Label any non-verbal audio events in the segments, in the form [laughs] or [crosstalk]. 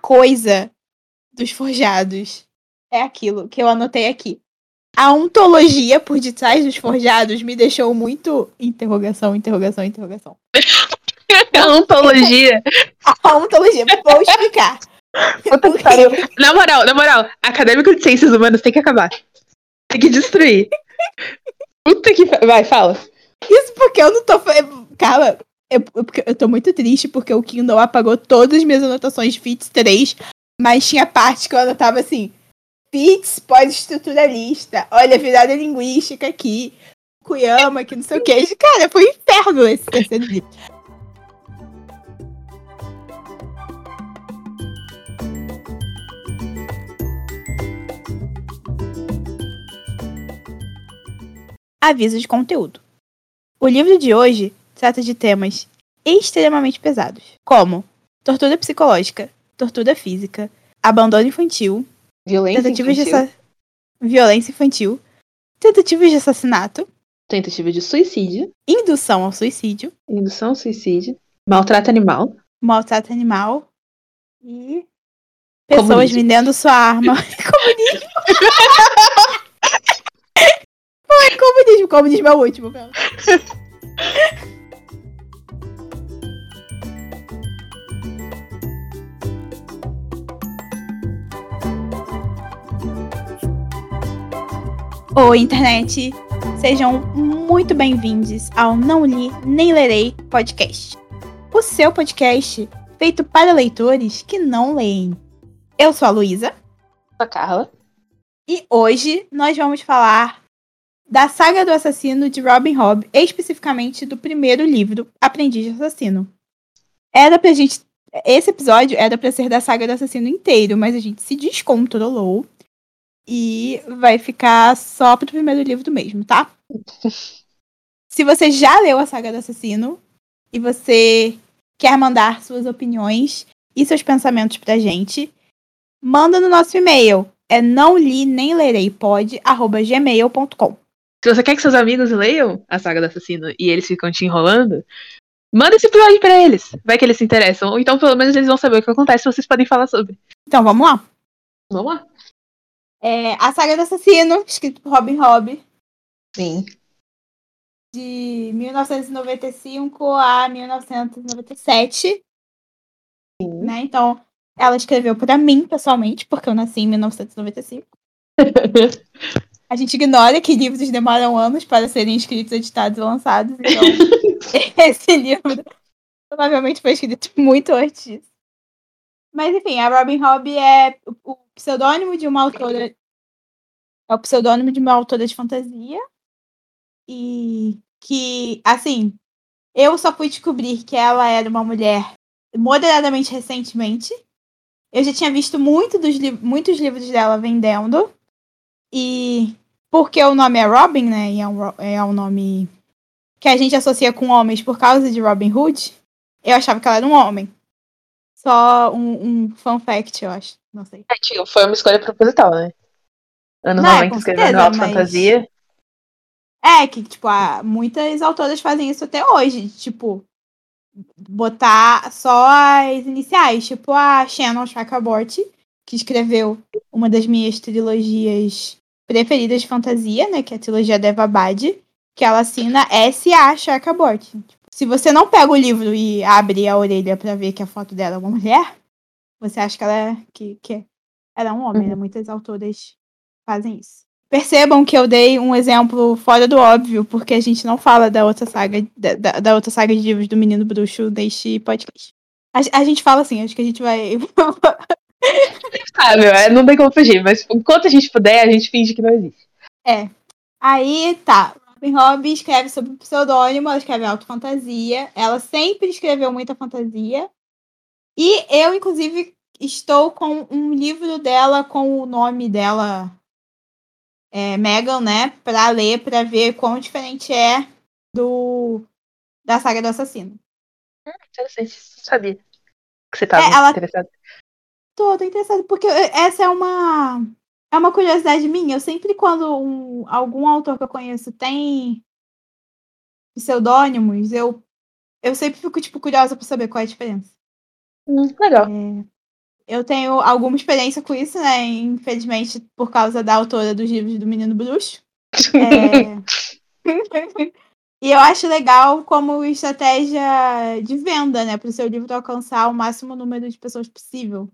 coisa dos forjados é aquilo que eu anotei aqui. A ontologia por detrás dos forjados me deixou muito interrogação, interrogação, interrogação. [laughs] A ontologia. A ontologia, vou explicar. Na moral, na moral, acadêmico de ciências humanas tem que acabar. Tem que destruir. Puta que. Vai, fala. Isso porque eu não tô. Cara, eu, eu tô muito triste porque o Kindle apagou todas as minhas anotações de FITS 3, mas tinha parte que eu anotava assim: FITS pós-estruturalista, olha, virada linguística aqui, Kuyama, que não sei o que. Cara, foi um inferno esse terceiro livro. Aviso de conteúdo. O livro de hoje trata de temas extremamente pesados, como tortura psicológica, tortura física, abandono infantil, violência tentativas infantil. de violência infantil, tentativas de assassinato, tentativa de suicídio, indução ao suicídio, indução ao suicídio, maltrato animal, maltrato animal e pessoas Comunismo. vendendo sua arma. [laughs] [laughs] comunismo. [laughs] Foi comunismo, comunismo é o último, pelo. Oi, internet! Sejam muito bem-vindos ao Não Li Nem Lerei podcast. O seu podcast feito para leitores que não leem. Eu sou a Luísa a Carla. e hoje nós vamos falar da saga do assassino de Robin Hood, especificamente do primeiro livro, Aprendiz de Assassino. Era pra gente. Esse episódio era pra ser da saga do assassino inteiro, mas a gente se descontrolou e vai ficar só pro primeiro livro mesmo, tá? [laughs] Se você já leu a saga do assassino e você quer mandar suas opiniões e seus pensamentos pra gente, manda no nosso e-mail. É não li nem lerei pode, arroba gmail.com. Se você quer que seus amigos leiam a saga do assassino e eles ficam te enrolando, manda esse episódio pra eles. Vai que eles se interessam. Ou então, pelo menos, eles vão saber o que acontece e vocês podem falar sobre. Então vamos lá. Vamos lá. É, a saga do assassino, escrito por Robin Hobb, Sim. de 1995 a 1997. Sim. Né? Então, ela escreveu pra mim, pessoalmente, porque eu nasci em 1995. [laughs] A gente ignora que livros demoram anos para serem escritos, editados e lançados. Então, [laughs] [laughs] esse livro provavelmente foi escrito muito antes disso. Mas, enfim, a Robin Hobb é o pseudônimo de uma autora. É o pseudônimo de uma autora de fantasia. E que, assim, eu só fui descobrir que ela era uma mulher moderadamente recentemente. Eu já tinha visto muito dos li- muitos livros dela vendendo. E porque o nome é Robin, né? E é um, é um nome que a gente associa com homens por causa de Robin Hood, eu achava que ela era um homem. Só um, um fun fact, eu acho. Não sei. É, tipo, Foi uma escolha proposital, né? Anos Não, é, 90 com escrevendo alta mas- fantasia. É, que, tipo, há- muitas autoras fazem isso até hoje. Tipo, botar só as iniciais. Tipo, a Shannon Chakraborty, que escreveu uma das minhas trilogias preferidas de fantasia, né? Que é a trilogia Devabad, que ela assina S.A. Chakraborty. Se você não pega o livro e abre a orelha pra ver que a foto dela é uma mulher, você acha que ela é, que, que ela é um homem, né? Muitas autoras fazem isso. Percebam que eu dei um exemplo fora do óbvio, porque a gente não fala da outra saga, da, da- da outra saga de livros do Menino Bruxo neste podcast. A, a gente fala assim, acho que a gente vai. Ah, meu, é, não tem como fugir, mas enquanto a gente puder, a gente finge que não existe. Aí tá. Robin Hobb escreve sobre pseudônimo, ela escreve autofantasia. Ela sempre escreveu muita fantasia. E eu, inclusive, estou com um livro dela com o nome dela, é, Megan, né? Pra ler, pra ver quão diferente é do da saga do assassino. Interessante, sabia. Que você tava É, ela- interessado. Tô, tô interessada, porque essa é uma. É uma curiosidade minha. Eu sempre, quando um- algum autor que eu conheço tem pseudônimos, eu, eu sempre fico, tipo, curiosa pra saber qual é a diferença. Hum, legal. É, eu tenho alguma experiência com isso, né? Infelizmente, por causa da autora dos livros do Menino Bruxo. [laughs] É... [laughs] e eu acho legal como estratégia de venda, né? Para o seu livro alcançar o máximo número de pessoas possível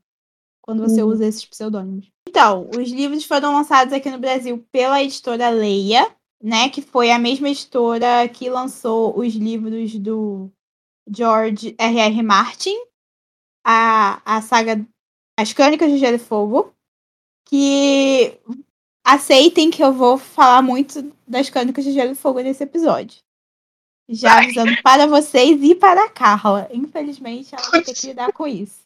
quando você Uhum. usa esses pseudônimos. Então, os livros foram lançados aqui no Brasil pela editora Leia, né? Que foi a mesma editora que lançou os livros do George R.R. Martin, a, a saga As Crônicas de Gelo e Fogo, que aceitem que eu vou falar muito das Crônicas de Gelo e Fogo nesse episódio. Já avisando para vocês e para a Carla. Infelizmente, ela vai ter que lidar com isso.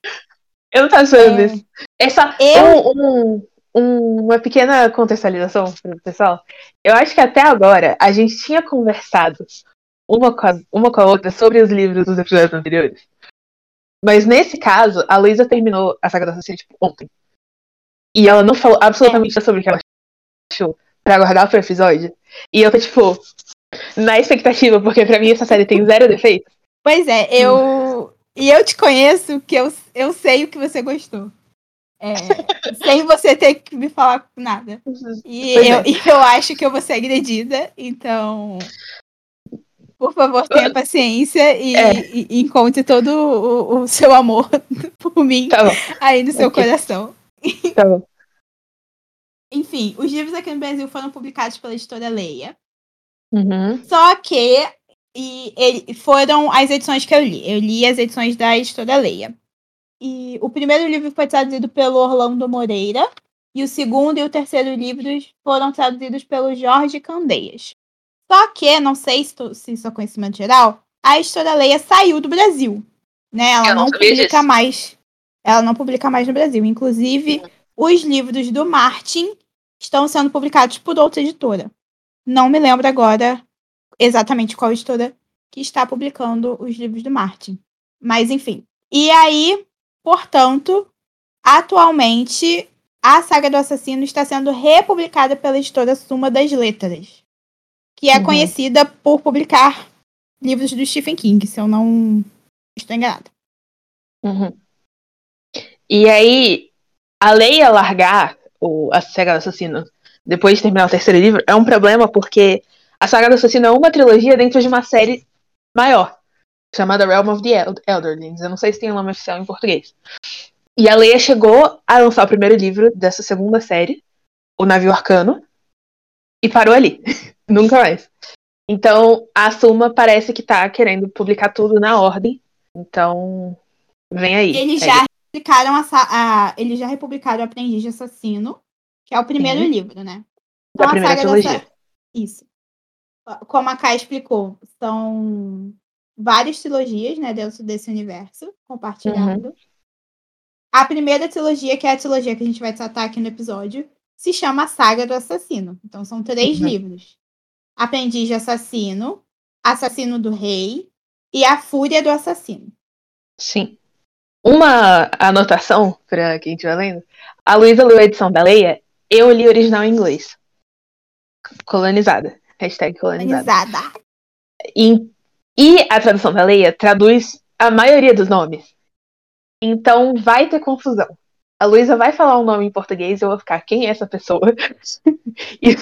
Eu não tava esperando É. isso. É só Eu- um- um- uma pequena contextualização pessoal. Eu acho que até agora a gente tinha conversado uma com, a, uma com a outra sobre os livros dos episódios anteriores. Mas nesse caso, a Luísa terminou a saga da Assassina tipo, ontem. E ela não falou absolutamente nada sobre o que ela achou pra guardar pro episódio. E eu tô, tipo, na expectativa, porque pra mim essa série tem zero defeitos. Pois é, eu. E eu te conheço que eu, eu sei o que você gostou. É, [laughs] sem você ter que me falar nada. E Pois eu, é. e eu acho que eu vou ser agredida, então. Por favor, tenha paciência e, É. e- e encontre todo o, o seu amor [laughs] por mim Tá aí no seu Ok. coração. tá bom. [laughs] Enfim, os livros aqui no Brasil foram publicados pela editora Leia. Uhum. Só que e ele, foram as edições que eu li. Eu li as edições da editora Leia. E o primeiro livro foi traduzido pelo Orlando Moreira. E o segundo e o terceiro livros foram traduzidos pelo Jorge Candeias. Só que, não sei se, tu- se isso é conhecimento geral, a editora Leia saiu do Brasil. Né? Ela Eu não publica disso. mais. Ela não publica mais no Brasil. Inclusive, os livros do Martin estão sendo publicados por outra editora. Não me lembro agora exatamente qual editora que está publicando os livros do Martin. Mas, enfim. E aí, portanto, atualmente, a saga do assassino está sendo republicada pela editora Suma das Letras, que é Uhum. conhecida por publicar livros do Stephen King, se eu não estou enganada. Uhum. E aí, a Leia largar o, a saga do assassino depois de terminar o terceiro livro é um problema porque a saga do assassino é uma trilogia dentro de uma série maior, chamada Realm of the El- Elderlings. Eu não sei se tem um nome oficial em português. E a Leia chegou a lançar o primeiro livro dessa segunda série, O Navio Arcano, e parou ali. [laughs] Nunca mais. Então, a Suma parece que tá querendo publicar tudo na ordem. Então, vem aí. Eles É já publicaram a, a- eles já republicaram o Aprendiz de Assassino, que é o primeiro Sim. livro, né? da Então, a primeira saga trilogia. dessa- Isso. Como a Kai explicou, são várias trilogias, né, dentro desse universo compartilhado. Uhum. A primeira trilogia, que é a trilogia que a gente vai tratar aqui no episódio, se chama Saga do Assassino. Então são três Uhum. livros: Aprendiz de Assassino, Assassino do Rei e A Fúria do Assassino. Sim. Uma anotação pra quem estiver lendo. A Luísa leu a edição da Leia, eu li o original em inglês. Colonizada. Hashtag colonizada. E, e a tradução da Leia traduz a maioria dos nomes. Então vai ter confusão. A Luísa vai falar um nome em português e eu vou ficar, quem é essa pessoa? [laughs] e,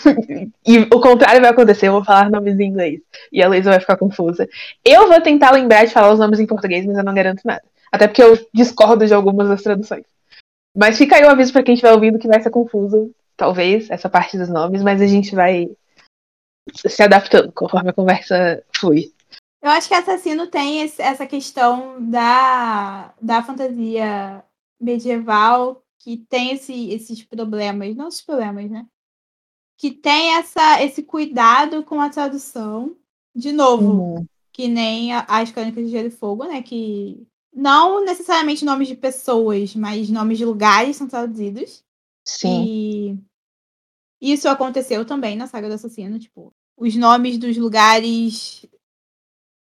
e o contrário vai acontecer, eu vou falar nomes em inglês. E a Luísa vai ficar confusa. Eu vou tentar lembrar de falar os nomes em português, mas eu não garanto nada. Até porque eu discordo de algumas das traduções. Mas fica aí o aviso pra quem estiver ouvindo que vai ser confuso, talvez, essa parte dos nomes, mas a gente vai se adaptando conforme a conversa flui. Eu acho que Assassino tem esse- essa questão da, da fantasia medieval que tem esse- esses problemas, não esses problemas, né? Que tem essa, esse cuidado com a tradução. De novo, que nem a- as Crônicas de Gelo e Fogo, né? Que não necessariamente nomes de pessoas, mas nomes de lugares são traduzidos. Sim. E isso aconteceu também na saga do assassino, tipo, os nomes dos lugares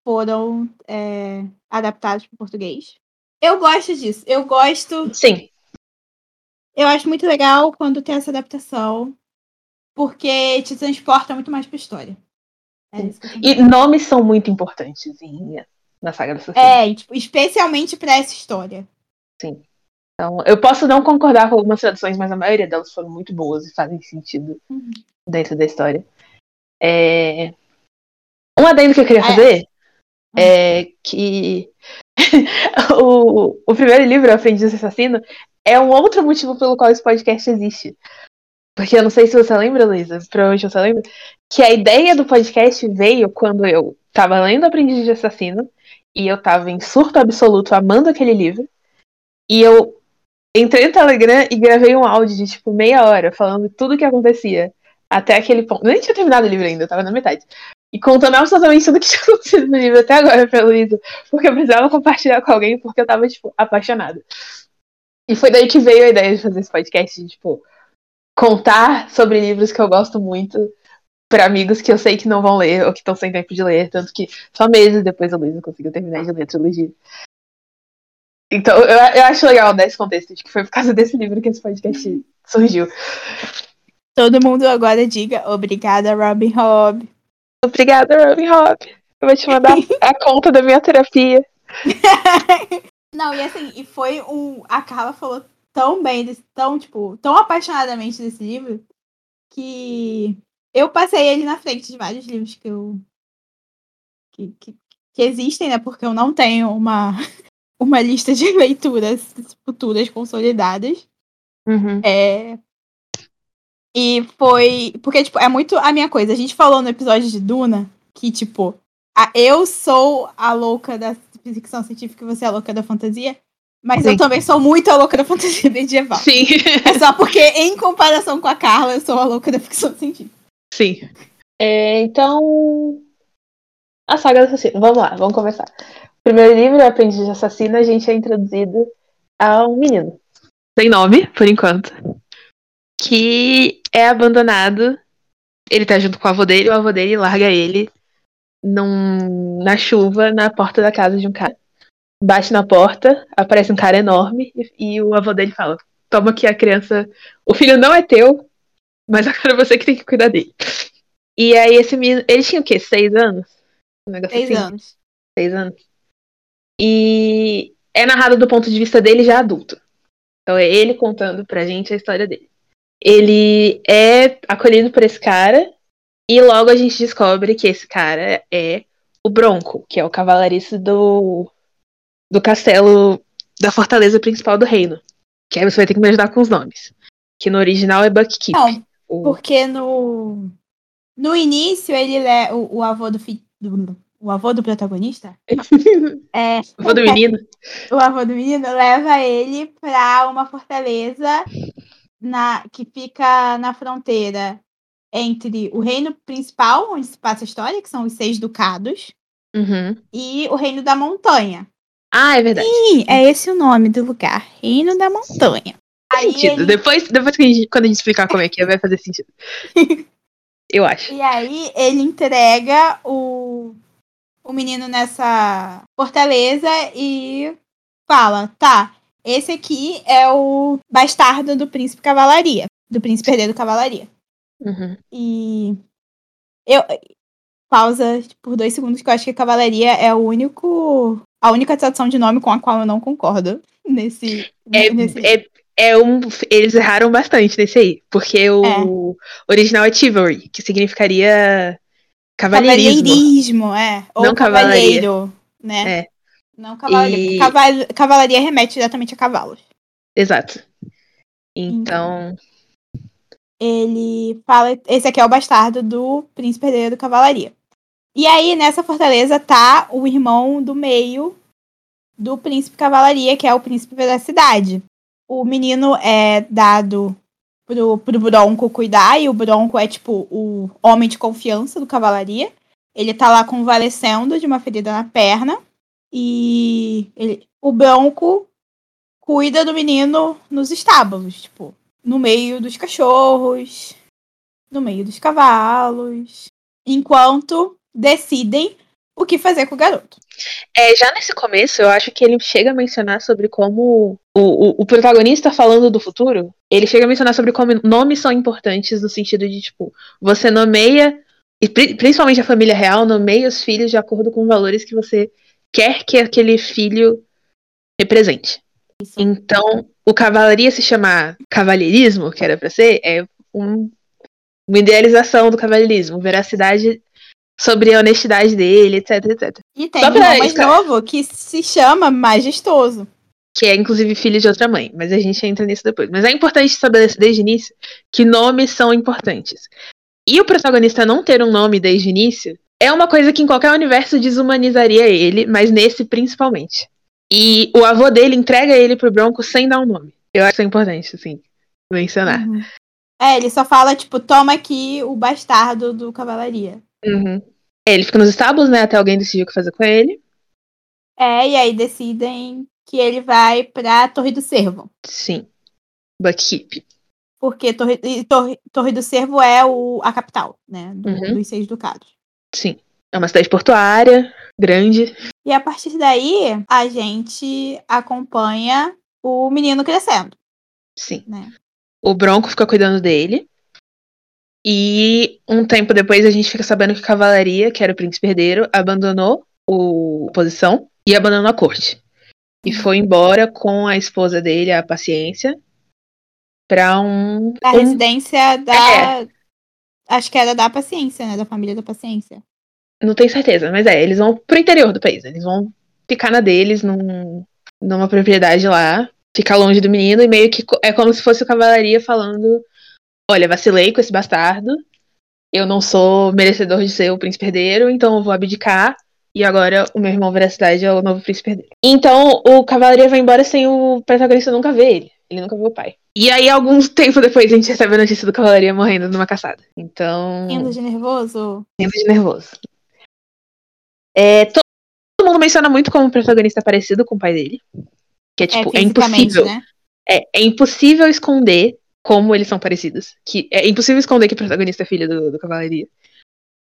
foram é, adaptados para português. Eu gosto disso. Eu gosto. Sim. Eu acho muito legal quando tem essa adaptação, porque te transporta muito mais pra história. É E nomes são muito importantes em, na saga do assassino. É, tipo, especialmente pra essa história. Sim. Então, eu posso não concordar com algumas traduções, mas a maioria delas foram muito boas e fazem sentido Uhum. dentro da história. É... Um adendo que eu queria Ah, é. fazer é que [laughs] o, o primeiro livro, Aprendiz Assassino, é um outro motivo pelo qual esse podcast existe. Porque eu não sei se você lembra, Luísa, provavelmente você lembra, que a ideia do podcast veio quando eu tava lendo Aprendiz de Assassino e eu tava em surto absoluto amando aquele livro. E eu entrei no Telegram e gravei um áudio de tipo meia hora falando tudo o que acontecia até aquele ponto. Eu nem tinha terminado o livro ainda, eu tava na metade. E contando absolutamente tudo que [laughs] tinha acontecido no livro até agora pra Luísa. Porque eu precisava compartilhar com alguém porque eu tava, tipo, apaixonada. E foi daí que veio a ideia de fazer esse podcast, de, tipo, contar sobre livros que eu gosto muito pra amigos que eu sei que não vão ler ou que estão sem tempo de ler. Tanto que só meses depois a Luísa conseguiu terminar de ler a trilogia. Então, eu, eu acho legal dar esse contexto, de que foi por causa desse livro que esse podcast surgiu. Todo mundo agora diga obrigada, Robin Hobb. Obrigada, Robin Hobb. Eu vou te mandar [laughs] a conta da minha terapia. [laughs] Não, e assim, e foi um. A Carla falou tão bem, desse, tão, tipo, tão apaixonadamente desse livro que eu passei ele na frente de vários livros que eu. que, que, que existem, né? Porque eu não tenho uma, [laughs] uma lista de leituras futuras consolidadas. Uhum. É. E foi. Porque, tipo, é muito a minha coisa. A gente falou no episódio de Duna que, tipo, a- eu sou a louca da ficção científica e você é a louca da fantasia. Mas eu Sim. também sou muito a louca da fantasia medieval. Sim. É só porque, em comparação com a Carla, eu sou a louca da ficção científica. Sim. É, então. A saga do assassino. Vamos lá, vamos começar. Primeiro livro, Aprendiz de Assassino, a gente é introduzido a um menino. Sem nome, por enquanto. Que é abandonado. Ele tá junto com o avô dele, o avô dele larga ele num, na chuva na porta da casa de um cara. Bate na porta, aparece um cara enorme e, e o avô dele fala: Toma aqui a criança. O filho não é teu, mas agora você que tem que cuidar dele. E aí esse menino. Ele tinha o quê? Seis anos? Um negócio Três assim? anos. Seis anos. E é narrado do ponto de vista dele já adulto. Então é ele contando pra gente a história dele. Ele é acolhido por esse cara e logo a gente descobre que esse cara é o Bronco, que é o cavalariço do, do castelo da fortaleza principal do reino. Que aí você vai ter que me ajudar com os nomes. Que no original é Buckkeep. Não, O- porque no. No início, ele é o, o avô do, fi, do. O avô do protagonista? [laughs] É. Vou do menino. [laughs] o avô do menino leva ele pra uma fortaleza na, que fica na fronteira entre o reino principal, onde se passa a história, que são os seis ducados, Uhum. e o reino da montanha. Ah, é verdade. Sim, é esse o nome do lugar, Reino da Montanha. Aí sentido. ele- Depois, depois que a gente, quando a gente explicar como é que é, vai fazer sentido. [laughs] Eu acho. E aí ele entrega o, o menino nessa fortaleza e fala: tá, esse aqui é o bastardo do príncipe cavalaria, do príncipe herdeiro cavalaria. Uhum. E eu pausa por dois segundos que eu acho que cavalaria é o único a única tradução de nome com a qual eu não concordo nesse É, nesse é, é um. Eles erraram bastante nesse aí. Porque o original é chivalry, que significaria cavalheirismo. cavalheirismo, é, ou Não cavalheiro, né? É. Não cavalaria. E- Caval- Cavalaria remete diretamente a cavalos. Exato. Então. Ele fala. Esse aqui é o bastardo do príncipe herdeiro do cavalaria. E aí, nessa fortaleza, tá o irmão do meio do príncipe cavalaria, que é o príncipe da cidade. O menino é dado pro, pro Bronco cuidar, e o Bronco é, tipo, o homem de confiança do cavalaria. Ele tá lá convalescendo de uma ferida na perna. E ele- o Bronco cuida do menino nos estábulos, tipo, no meio dos cachorros, no meio dos cavalos, enquanto decidem o que fazer com o garoto. É, já nesse começo, eu acho que ele chega a mencionar sobre como o, o, o protagonista falando do futuro, ele chega a mencionar sobre como nomes são importantes no sentido de, tipo, você nomeia, e pri- principalmente a família real, nomeia os filhos de acordo com valores que você quer que aquele filho represente. Isso. Então, o cavalaria se chamar cavalheirismo, que era pra ser, é um, uma idealização do cavalheirismo, veracidade sobre a honestidade dele, etc, etc. E tem um mais novo que se chama Majestoso. Que é, inclusive, filho de outra mãe. Mas a gente entra nisso depois. Mas é importante estabelecer desde o início que nomes são importantes. E o protagonista não ter um nome desde o início é uma coisa que em qualquer universo desumanizaria ele, mas nesse principalmente. E o avô dele entrega ele pro Bronco sem dar um nome. Eu acho que é importante, assim, mencionar. Uhum. É, ele só fala, tipo, toma aqui o bastardo do cavalaria. Uhum. É, ele fica nos estábulos, né, até alguém decidir o que fazer com ele. É, e aí decidem que ele vai pra Torre do Cervo. Sim. Buckkeep. Porque Torre, Torre, Torre do Cervo é o, a capital, né, do, uhum. dos seis ducados. Sim. É uma cidade portuária, grande. E a partir daí, a gente acompanha o menino crescendo. Sim. Né? O Bronco fica cuidando dele. E um tempo depois a gente fica sabendo que a cavalaria, que era o príncipe herdeiro, abandonou o, a posição e abandonou a corte. E foi embora com a esposa dele, a Paciência, para um. A um... residência da. É. Acho que era da Paciência, né? Da família da Paciência. Não tenho certeza, mas é, eles vão pro interior do país. Eles vão ficar na deles, num, numa propriedade lá, ficar longe do menino, e meio que é como se fosse o cavalaria falando: Olha, vacilei com esse bastardo, eu não sou merecedor de ser o príncipe herdeiro, então eu vou abdicar. E agora o meu irmão Veracidade é o novo príncipe herdeiro. Então o cavalaria vai embora sem o protagonista nunca ver ele. Ele nunca viu o pai. E aí, alguns tempo depois, a gente recebe a notícia do cavalaria morrendo numa caçada. Então. Indo de nervoso? Indo de nervoso. É, todo mundo menciona muito como protagonista parecido com o pai dele. Que é, é tipo, é, é impossível. Né? É, é impossível esconder como eles são parecidos. Que é impossível esconder que o protagonista é filho do, do Cavalaria.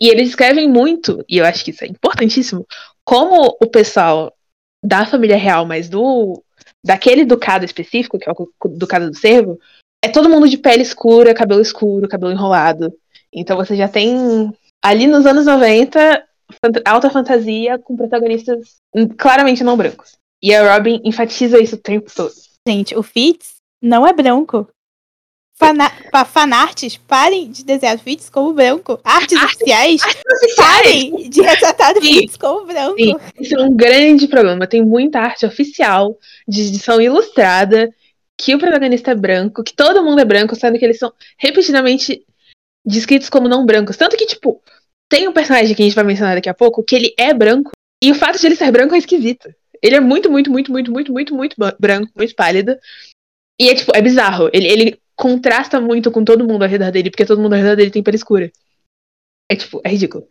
E eles escrevem muito, e eu acho que isso é importantíssimo, como o pessoal da família real, mas do daquele ducado específico, que é o ducado do servo, é todo mundo de pele escura, cabelo escuro, cabelo enrolado. Então você já tem ali nos anos 90 alta fantasia com protagonistas claramente não brancos. E a Robin enfatiza isso o tempo todo. Gente, o Fitz não é branco. Fana fanarts, parem de desenhar Fitz como branco. Artes oficiais, parem de retratar o Fitz como branco. Sim, isso é um grande problema. Tem muita arte oficial de edição ilustrada que o protagonista é branco, que todo mundo é branco, sendo que eles são repetidamente descritos como não brancos. Tanto que, tipo, tem um personagem que a gente vai mencionar daqui a pouco que ele é branco. E o fato de ele ser branco é esquisito. Ele é muito, muito, muito, muito, muito, muito, muito branco, muito pálido. E é tipo, é bizarro. Ele, ele contrasta muito com todo mundo ao redor dele, porque todo mundo ao redor dele tem pele escura. É tipo, é ridículo.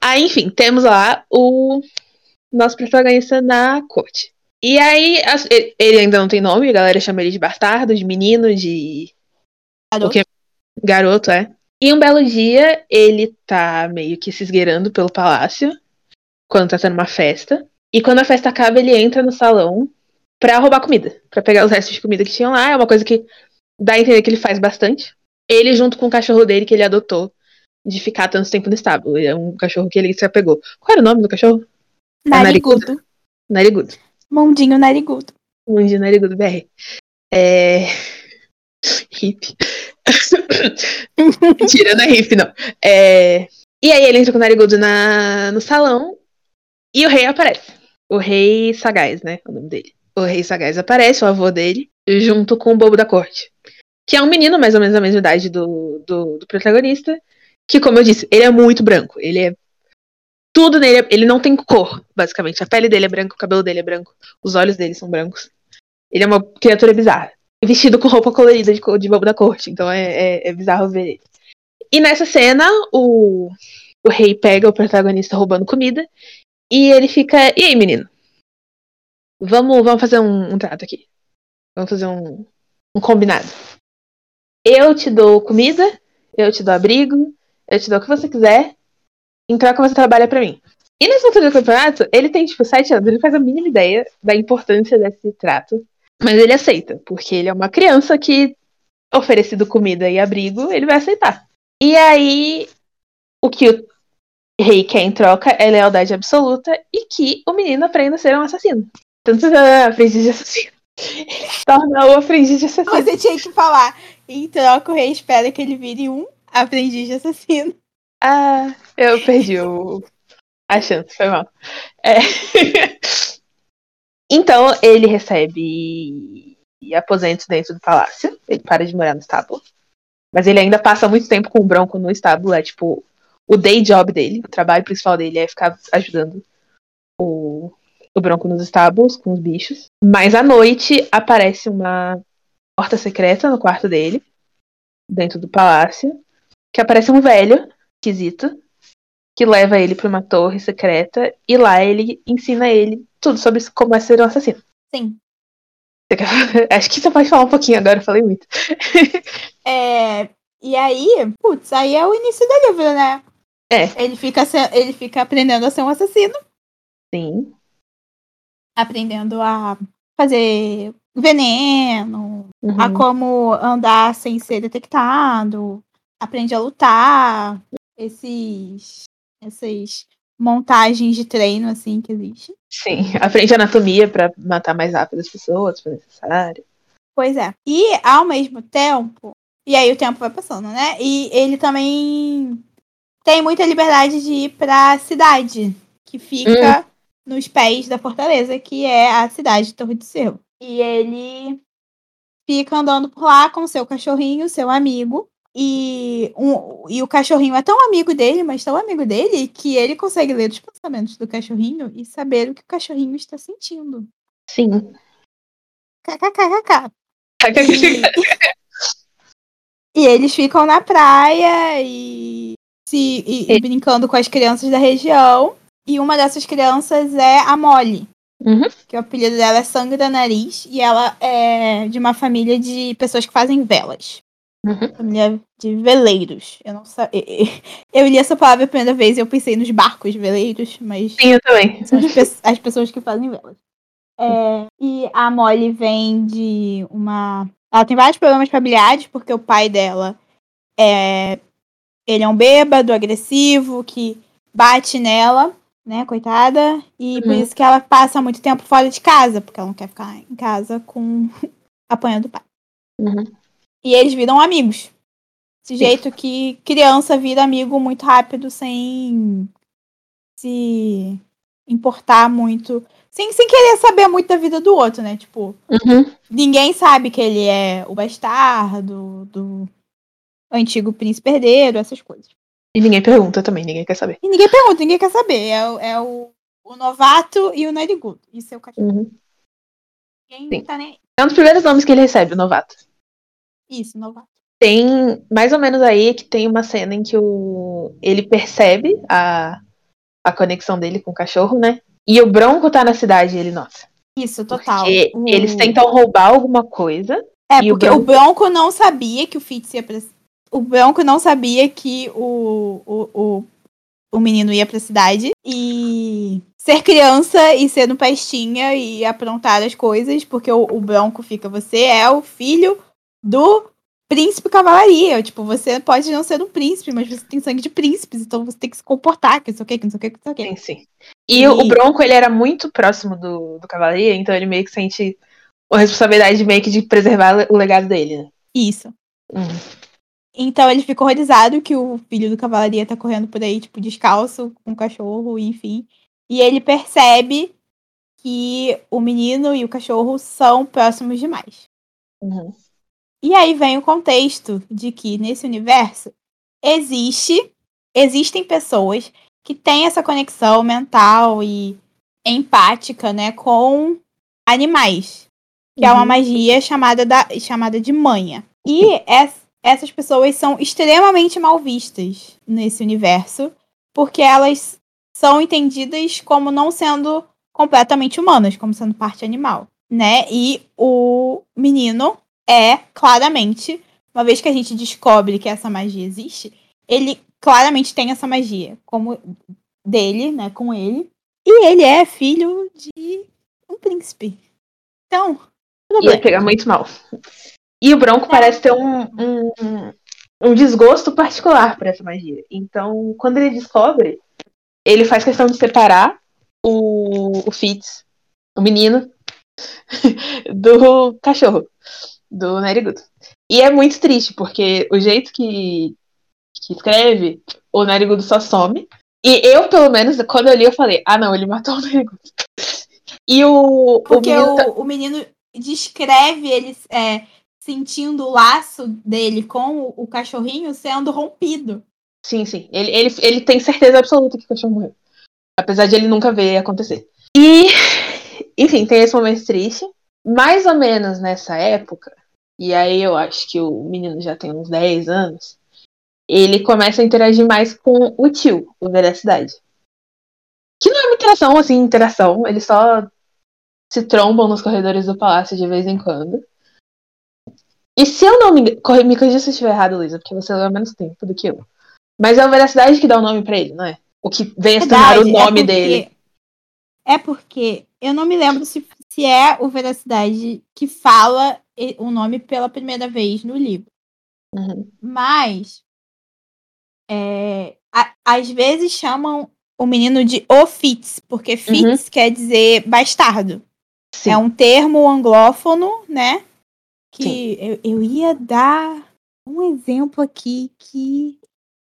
Aí, enfim, temos lá o nosso protagonista na corte. E aí, ele ainda não tem nome, a galera chama ele de bastardo, de menino, de. Garoto. Garoto, é. E um belo dia, ele tá meio que se esgueirando pelo palácio, quando tá tendo uma festa. E quando a festa acaba, ele entra no salão pra roubar comida, pra pegar os restos de comida que tinham lá. É uma coisa que dá a entender que ele faz bastante. Ele, junto com o cachorro dele, que ele adotou, de ficar tanto tempo no estábulo. É um cachorro que ele se apegou. Qual era o nome do cachorro? Narigudo. É narigudo. Mundinho Narigudo. Mundinho Narigudo, BR. É. Hip. [laughs] Mentira, não é hip, não. É... E aí ele entra com o narigudo na... no salão e o rei aparece. O rei Sagaz, né? O nome dele. O rei Sagaz aparece, o avô dele, junto com o bobo da corte. Que é um menino mais ou menos da mesma idade do, do, do protagonista. Que, como eu disse, ele é muito branco. Ele é. Tudo nele. Ele não tem cor, basicamente. A pele dele é branca, o cabelo dele é branco, os olhos dele são brancos. Ele é uma criatura bizarra vestido com roupa colorida de, de bobo da corte. Então é, é, é bizarro ver ele. E nessa cena, o, o rei pega o protagonista roubando comida e ele fica. E aí, menino? Vamos, vamos fazer um, um trato aqui. Vamos fazer um, um combinado. Eu te dou comida, eu te dou abrigo, eu te dou o que você quiser. Em troca, você trabalha para mim. E nessa altura do campeonato, ele tem, tipo, sete anos, ele faz a mínima ideia da importância desse trato. Mas ele aceita, porque ele é uma criança que, oferecido comida e abrigo, ele vai aceitar. E aí, o que o rei quer em troca é lealdade absoluta e que o menino aprenda a ser um assassino. Tanto aprende de assassino. [laughs] Torna o aprendiz de assassino. Você tinha que falar. Em troca, o rei espera que ele vire um aprendiz de assassino. Ah, eu perdi o... a chance, foi mal. É. [laughs] então, ele recebe aposentos dentro do palácio. Ele para de morar no estábulo. Mas ele ainda passa muito tempo com o Bronco no estábulo. É tipo o day job dele. O trabalho principal dele é ficar ajudando o, o Bronco nos estábulos com os bichos. Mas à noite aparece uma porta secreta no quarto dele, dentro do palácio, que aparece um velho esquisito que leva ele para uma torre secreta e lá ele ensina ele tudo sobre como é ser um assassino. Sim. [laughs] Acho que você pode falar um pouquinho agora, eu falei muito. [laughs] é, e aí, putz, aí é o início do livro, né? É. Ele fica, ele fica aprendendo a ser um assassino. Sim. Aprendendo a fazer veneno, uhum. a como andar sem ser detectado, aprende a lutar, esses, essas montagens de treino assim que existe. Sim, [laughs] aprende anatomia para matar mais rápido as pessoas, se necessário. Pois é. E ao mesmo tempo, e aí o tempo vai passando, né? E ele também tem muita liberdade de ir pra cidade, que fica hum. nos pés da fortaleza, que é a cidade de Torre do Cerro. E ele fica andando por lá com seu cachorrinho, seu amigo, e, um, e o cachorrinho é tão amigo dele, mas tão amigo dele, que ele consegue ler os pensamentos do cachorrinho e saber o que o cachorrinho está sentindo. Sim. KKKKK. E, [laughs] e eles ficam na praia e, se, e, e brincando com as crianças da região. E uma dessas crianças é a Molly. Uhum. Que o apelido dela é Sangue da Nariz. E ela é de uma família de pessoas que fazem velas. Uhum. Família de veleiros. Eu não sabia. Eu li essa palavra a primeira vez e eu pensei nos barcos veleiros, mas. Sim, eu também. São as, pe as pessoas que fazem velas. É, e a Molly vem de uma. Ela tem vários problemas familiares, porque o pai dela é. Ele é um bêbado, agressivo, que bate nela, né, coitada. E uhum. por isso que ela passa muito tempo fora de casa, porque ela não quer ficar em casa com [laughs] apanhando o pai. Uhum. E eles viram amigos. Desse jeito que criança vira amigo muito rápido, sem se importar muito. Sem, sem querer saber muito da vida do outro, né? Tipo, uhum. ninguém sabe que ele é o bastardo do antigo príncipe herdeiro, essas coisas. E ninguém pergunta também, ninguém quer saber. E ninguém pergunta, ninguém quer saber. É, é o, o novato e o narigudo. Isso é o cachorro. Uhum. Ninguém Sim. tá nem É um dos primeiros nomes que ele recebe, o novato. Isso, novato. Tem mais ou menos aí que tem uma cena em que o ele percebe a, a conexão dele com o cachorro, né? E o Bronco tá na cidade, ele nota. Isso, total. Porque o... eles tentam roubar alguma coisa. É, porque o Bronco... o Bronco... não sabia que o Fitz ia pra... O Bronco não sabia que o, o, o, o menino ia pra cidade. E ser criança e ser no pestinha e aprontar as coisas, porque o, o Bronco fica, você é o filho do príncipe cavalaria. Tipo, você pode não ser um príncipe, mas você tem sangue de príncipes, então você tem que se comportar, que não sei o que, que não sei o que, que não sei o que. Sim, sim. E, e, o Bronco, ele era muito próximo do, do cavalaria, então ele meio que sente a responsabilidade meio que de preservar o legado dele, né? Isso. Uhum. Então ele fica horrorizado que o filho do cavalaria tá correndo por aí, tipo, descalço, com um cachorro, enfim. E ele percebe que o menino e o cachorro são próximos demais. Uhum. E aí vem o contexto de que nesse universo existe, existem pessoas que têm essa conexão mental e empática, né, com animais, que uhum. é uma uhum. magia chamada, da, chamada de manha. E es, [laughs] essas pessoas são extremamente mal vistas nesse universo, porque elas são entendidas como não sendo completamente humanas, como sendo parte animal, né? E o menino é claramente, uma vez que a gente descobre que essa magia existe, ele claramente tem essa magia como dele, né, com ele. E ele é filho de um príncipe. Então, ia pegar muito mal. E o Bronco parece ter um, um, um desgosto particular por essa magia. Então, quando ele descobre, ele faz questão de separar o, o Fitz, o menino, [laughs] do cachorro, do Narigudo. E é muito triste, porque o jeito que, que escreve, o Narigudo só some. E eu, pelo menos, quando eu li, eu falei, ah não, ele matou o Narigudo. [laughs] E o, Porque o menino. o, tá- o menino descreve ele é, sentindo o laço dele com o, o cachorrinho sendo rompido. Sim, sim. Ele, ele, ele tem certeza absoluta que o cachorro morreu. Apesar de ele nunca ver acontecer. E, [laughs] enfim, tem esse momento triste. Mais ou menos nessa época, e aí eu acho que o menino já tem uns 10 anos, ele começa a interagir mais com o tio, o Veracidade. Que não é uma interação, assim, interação. Eles só se trombam nos corredores do palácio de vez em quando. E se eu não me me corrija se eu estiver errado, Luísa, porque você leva menos tempo do que eu. Mas é o Veracidade que dá o nome pra ele, não é? O que vem a se tornar o Verdade, nome é porque- dele. É porque eu não me lembro se, se é o Veracidade que fala o nome pela primeira vez no livro. Uhum. Mas é, a- às vezes chamam o menino de o Fitz, porque Fitz quer dizer bastardo. Sim. É um termo anglófono, né? Que eu, eu ia dar um exemplo aqui que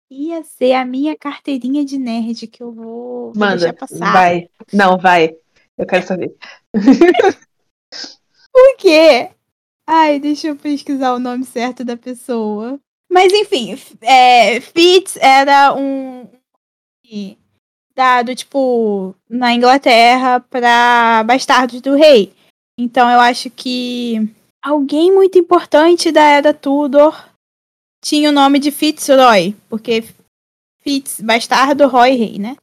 ia ser a minha carteirinha de nerd que eu vou, Manda, deixar passar. vai. Não, vai. Eu quero saber. [laughs] Por quê? Ai, deixa eu pesquisar o nome certo da pessoa. Mas enfim, é, Fitz era um dado, tipo, na Inglaterra para bastardos do rei. Então eu acho que alguém muito importante da Era Tudor tinha o nome de Fitzroy, porque Fitz, bastardo, Roy, rei, né?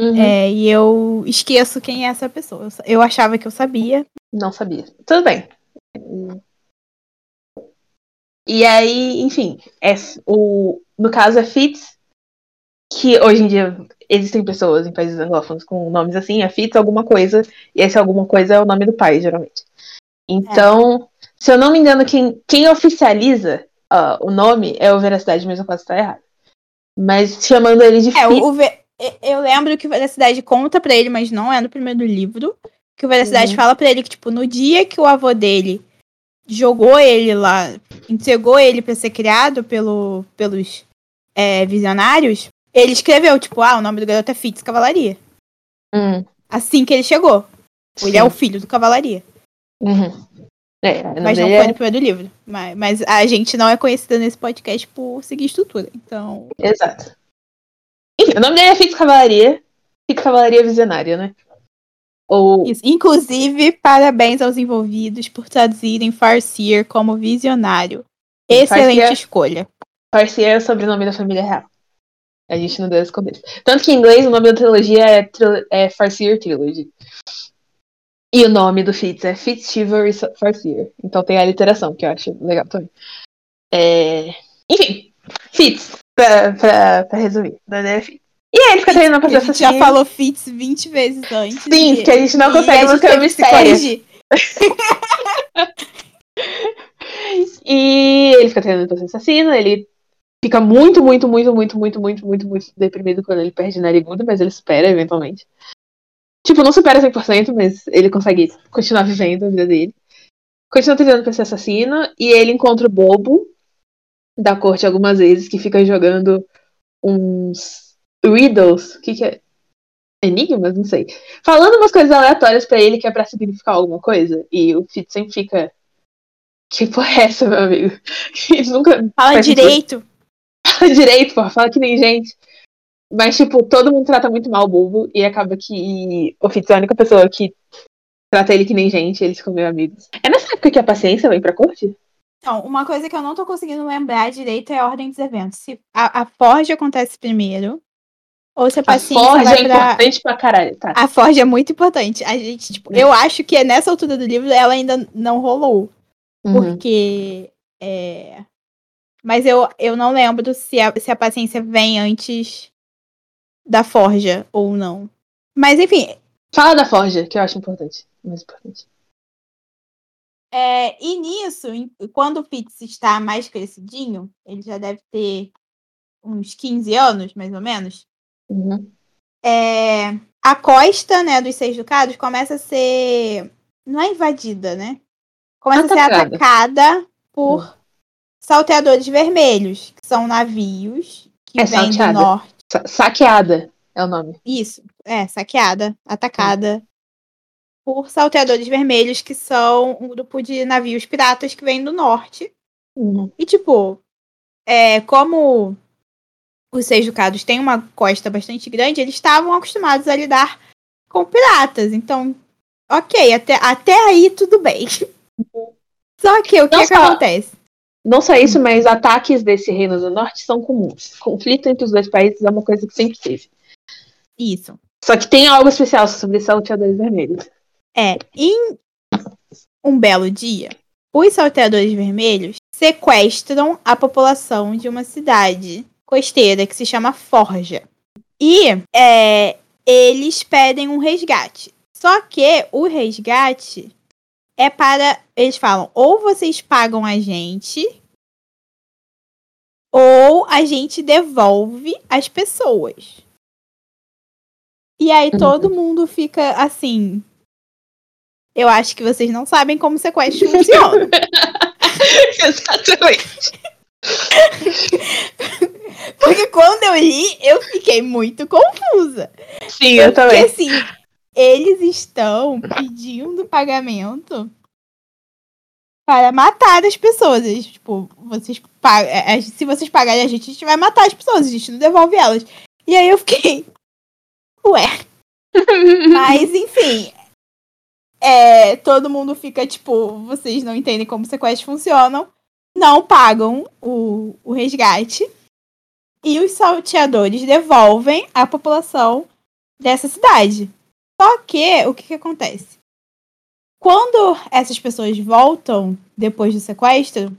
Uhum. É, e eu esqueço quem é essa pessoa. Eu achava que eu sabia. Não sabia. Tudo bem. E aí, enfim, é, o, no caso é Fitz, que hoje em dia existem pessoas em países anglófonos com nomes assim, é Fitz alguma coisa, e esse alguma coisa é o nome do pai, geralmente. Então, se eu não me engano, quem, quem oficializa ah, o nome é o Veracidade, mas eu posso estar errado. Mas chamando ele de É, Fitz. o, eu lembro que o Veracidade conta pra ele, mas não é no primeiro livro. Que o Veracidade Uhum. fala pra ele que, tipo, no dia que o avô dele jogou ele lá, entregou ele pra ser criado pelo, pelos é, visionários, ele escreveu, tipo, ah, o nome do garoto é Fitz Cavalaria. Hum, Assim que ele chegou. Ele é sim. o filho do Cavalaria. Uhum. É, Mas não foi é- no primeiro livro. Mas, mas a gente não é conhecida nesse podcast por seguir estrutura. Então. Exato. Enfim, o nome dele é Fitz Cavalaria. Fitz Cavalaria Visionária, né? Ou. Isso. Inclusive, parabéns aos envolvidos por traduzirem Farseer como visionário. Excelente Farseer- escolha. Farseer é o sobrenome da família real. A gente não deu esse começo. Tanto que em inglês o nome da trilogia é, é Farseer Trilogy. E o nome do Fitz é Fitz Chivalry Farseer. Então tem a literação, que eu acho legal também. É... Enfim, Fitz, pra, pra, pra resumir. É Fitz. E aí ele fica treinando pra A ser gente já falou Fitz 20 vezes antes. Sim, e- porque a gente não consegue manter o que mistério. E ele fica treinando pra ser assassino, ele fica muito, muito, muito, muito, muito, muito, muito, muito deprimido quando ele perde narigudo, mas ele supera eventualmente. Tipo, não supera 100%, mas ele consegue continuar vivendo a vida dele. Continua treinando pra ser assassino, e ele encontra o bobo da corte algumas vezes, que fica jogando uns riddles, o que que é? Enigmas? Não sei. Falando umas coisas aleatórias pra ele que é pra significar alguma coisa, e o Fitz sempre fica que porra é essa, meu amigo? [laughs] Ele nunca Fala sentido. direito. fala direito, porra, fala que nem gente. Mas, tipo, todo mundo trata muito mal o Bulbo e acaba que o Fitz é a única pessoa que trata ele que nem gente eles ficam meio amigos. É nessa época que a paciência vem pra corte? Então, uma coisa que eu não tô conseguindo lembrar direito é a ordem dos eventos. Se a, a Forge acontece primeiro, ou se a A paciência Forja vai é pra... importante pra caralho, tá? A Forge é muito importante. A gente, tipo, eu acho que nessa altura do livro ela ainda não rolou. Uhum. Porque. É... Mas eu, eu não lembro se a, se a paciência vem antes da forja ou não. Mas enfim, Fala da Forja, que eu acho importante. Mais importante. é, e nisso, quando o Fitz está mais crescidinho, ele já deve ter uns 15 anos, mais ou menos. Uhum. é, a costa né, dos Seis Ducados começa a ser Não é invadida, né? Começa Atacada. a ser atacada por salteadores vermelhos, que são navios que É vêm do norte. Sa- saqueada é o nome. Isso, é, saqueada, atacada por salteadores vermelhos, que são um grupo de navios piratas que vêm do norte. Uhum. E, tipo, é, como os seis ducados têm uma costa bastante grande, eles estavam acostumados a lidar com piratas. Então, ok, até, até aí tudo bem. Só que o que, é que só- acontece? Não só isso, mas ataques desse reino do norte são comuns. Conflito entre os dois países é uma coisa que sempre teve. Isso. Só que tem algo especial sobre salteadores vermelhos. É, em um belo dia, os salteadores vermelhos sequestram a população de uma cidade costeira que se chama Forja. E é, eles pedem um resgate. Só que o resgate é para. Eles falam: ou vocês pagam a gente, ou a gente devolve as pessoas. E aí Uhum. todo mundo fica assim. Eu acho que vocês não sabem como sequestro funciona. [laughs] Exatamente. [laughs] Porque quando eu li, eu fiquei muito confusa. Sim, eu Porque também. assim, eles estão pedindo pagamento para matar as pessoas. Eles, tipo, vocês pagam. Se vocês pagarem a gente, a gente vai matar as pessoas, a gente não devolve elas. E aí eu fiquei. Ué. [laughs] Mas, enfim. É, todo mundo fica, tipo, vocês não entendem como sequestros funcionam. Não pagam o, o resgate. E os salteadores devolvem a população dessa cidade. Só que, o que, que acontece? Quando essas pessoas voltam depois do sequestro,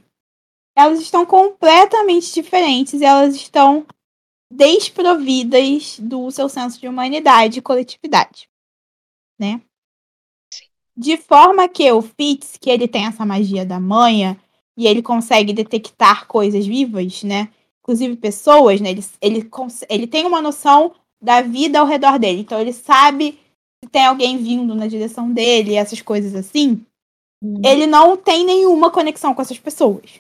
elas estão completamente diferentes e elas estão desprovidas do seu senso de humanidade e coletividade, né? De forma que o Fitz, que ele tem essa magia da manha e ele consegue detectar coisas vivas, né? Inclusive pessoas, né? Ele, ele, ele tem uma noção da vida ao redor dele. Então ele sabe se tem alguém vindo na direção dele, essas coisas assim. Ele não tem nenhuma conexão com essas pessoas.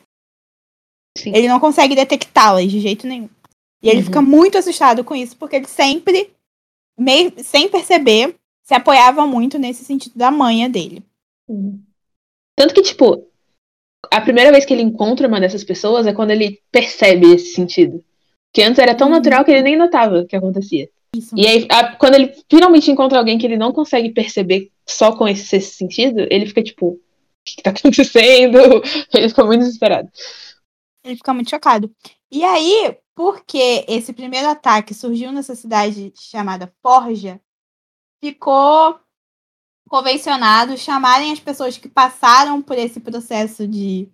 Sim. Ele não consegue detectá-las de jeito nenhum. E ele Uhum. fica muito assustado com isso, porque ele sempre, meio, sem perceber, se apoiava muito nesse sentido da manha dele. Uhum. Tanto que, tipo, a primeira vez que ele encontra uma dessas pessoas é quando ele percebe esse sentido. Que antes era tão Uhum. natural que ele nem notava o que acontecia. Isso. E aí, a- quando ele finalmente encontra alguém que ele não consegue perceber só com esse, sentido, ele fica tipo, o que, que tá [laughs] acontecendo? Ele fica muito desesperado. Ele fica muito chocado. E aí, porque esse primeiro ataque surgiu nessa cidade chamada Forja, ficou convencionado chamarem as pessoas que passaram por esse processo de,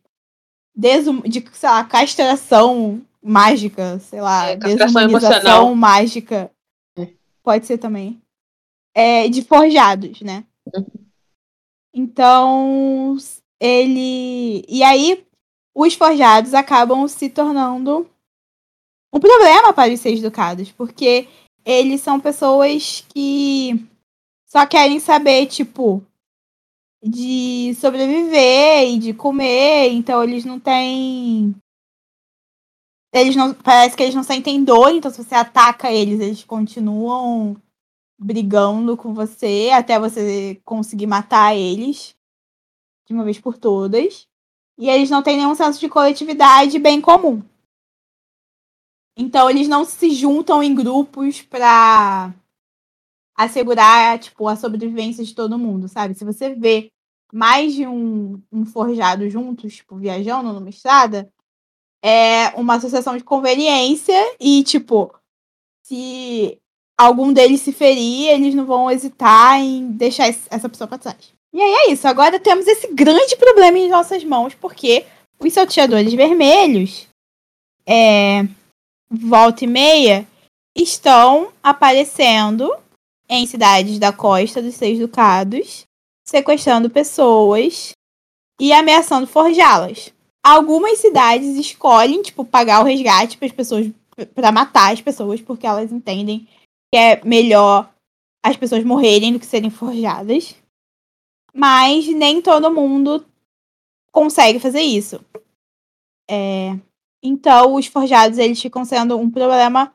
desum de sei lá, castração mágica, sei lá, É, castração desumanização mágica. Pode ser também. É, de forjados, né? Então, ele. E aí, os forjados acabam se tornando um problema para os seis ducados, porque eles são pessoas que só querem saber, tipo, de sobreviver e de comer, então eles não têm. Eles não. Parece que eles não sentem dor, então se você ataca eles, eles continuam brigando com você até você conseguir matar eles de uma vez por todas. E eles não têm nenhum senso de coletividade bem comum. Então eles não se juntam em grupos pra assegurar, tipo, a sobrevivência de todo mundo, sabe? Se você vê mais de um, um forjado juntos, tipo, viajando numa estrada, é uma associação de conveniência e, tipo, se algum deles se ferir, eles não vão hesitar em deixar essa pessoa pra trás. E aí é isso. Agora temos esse grande problema em nossas mãos, porque os salteadores vermelhos, é, volta e meia, estão aparecendo em cidades da costa dos Seis Ducados, sequestrando pessoas e ameaçando forjá-las. Algumas cidades escolhem, tipo, pagar o resgate para as pessoas, para matar as pessoas, porque elas entendem que é melhor as pessoas morrerem do que serem forjadas. Mas nem todo mundo consegue fazer isso. É, então, os forjados eles ficam sendo um problema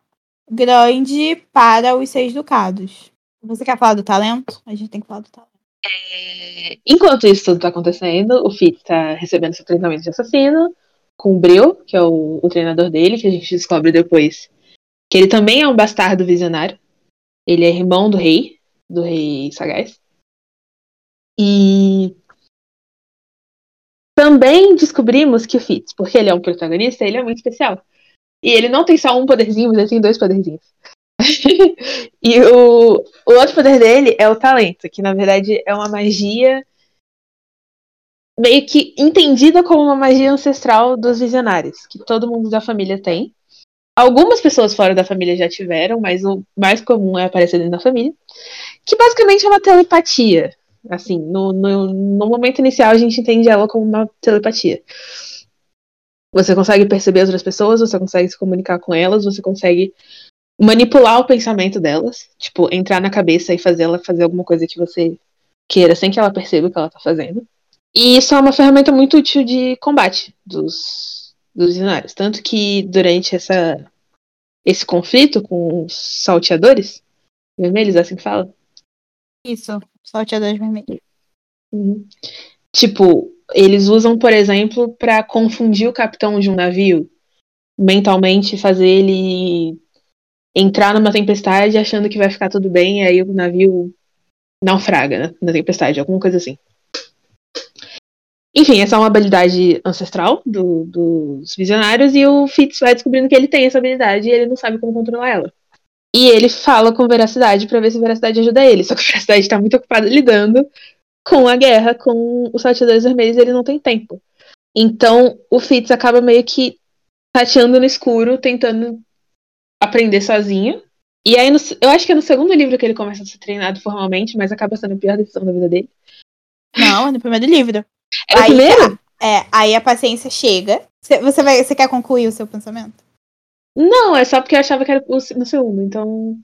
grande para os seis ducados. Você quer falar do talento? A gente tem que falar do talento. É, enquanto isso tudo tá acontecendo, o Fitz tá recebendo seu treinamento de assassino com o Bril, que é o, o treinador dele, que a gente descobre depois que ele também é um bastardo visionário. Ele é irmão do rei, do rei Sagaz. E também descobrimos que o Fitz, porque ele é um protagonista, ele é muito especial. E ele não tem só um poderzinho, mas ele tem dois poderzinhos. [laughs] e o, o outro poder dele é o talento, que na verdade é uma magia meio que entendida como uma magia ancestral dos visionários, que todo mundo da família tem. Algumas pessoas fora da família já tiveram, mas o mais comum é aparecer dentro da família. Que basicamente é uma telepatia. Assim, no, no, no momento inicial a gente entende ela como uma telepatia. Você consegue perceber outras pessoas, você consegue se comunicar com elas, você consegue manipular o pensamento delas, tipo, entrar na cabeça e fazer ela fazer alguma coisa que você queira sem que ela perceba o que ela tá fazendo. E isso é uma ferramenta muito útil de combate dos, dos visionários. Tanto que durante essa, esse conflito com os salteadores vermelhos, é assim que fala? Isso, salteadores vermelhos. Uhum. Tipo, eles usam, por exemplo, para confundir o capitão de um navio mentalmente, fazer ele entrar numa tempestade achando que vai ficar tudo bem, e aí o navio naufraga né, na tempestade, alguma coisa assim. Enfim, essa é uma habilidade ancestral do, dos visionários, e o Fitz vai descobrindo que ele tem essa habilidade e ele não sabe como controlar ela. E ele fala com veracidade para ver se veracidade ajuda ele. Só que veracidade tá muito ocupada lidando com a guerra com os salteadores vermelhos ele não tem tempo. Então o Fitz acaba meio que tateando no escuro, tentando aprender sozinho. E aí, no, eu acho que é no segundo livro que ele começa a ser treinado formalmente, mas acaba sendo a pior decisão da vida dele. Não, é no primeiro livro. É no aí, primeiro? É, aí a paciência chega. Você, vai, você quer concluir o seu pensamento? Não, é só porque eu achava que era no segundo, então.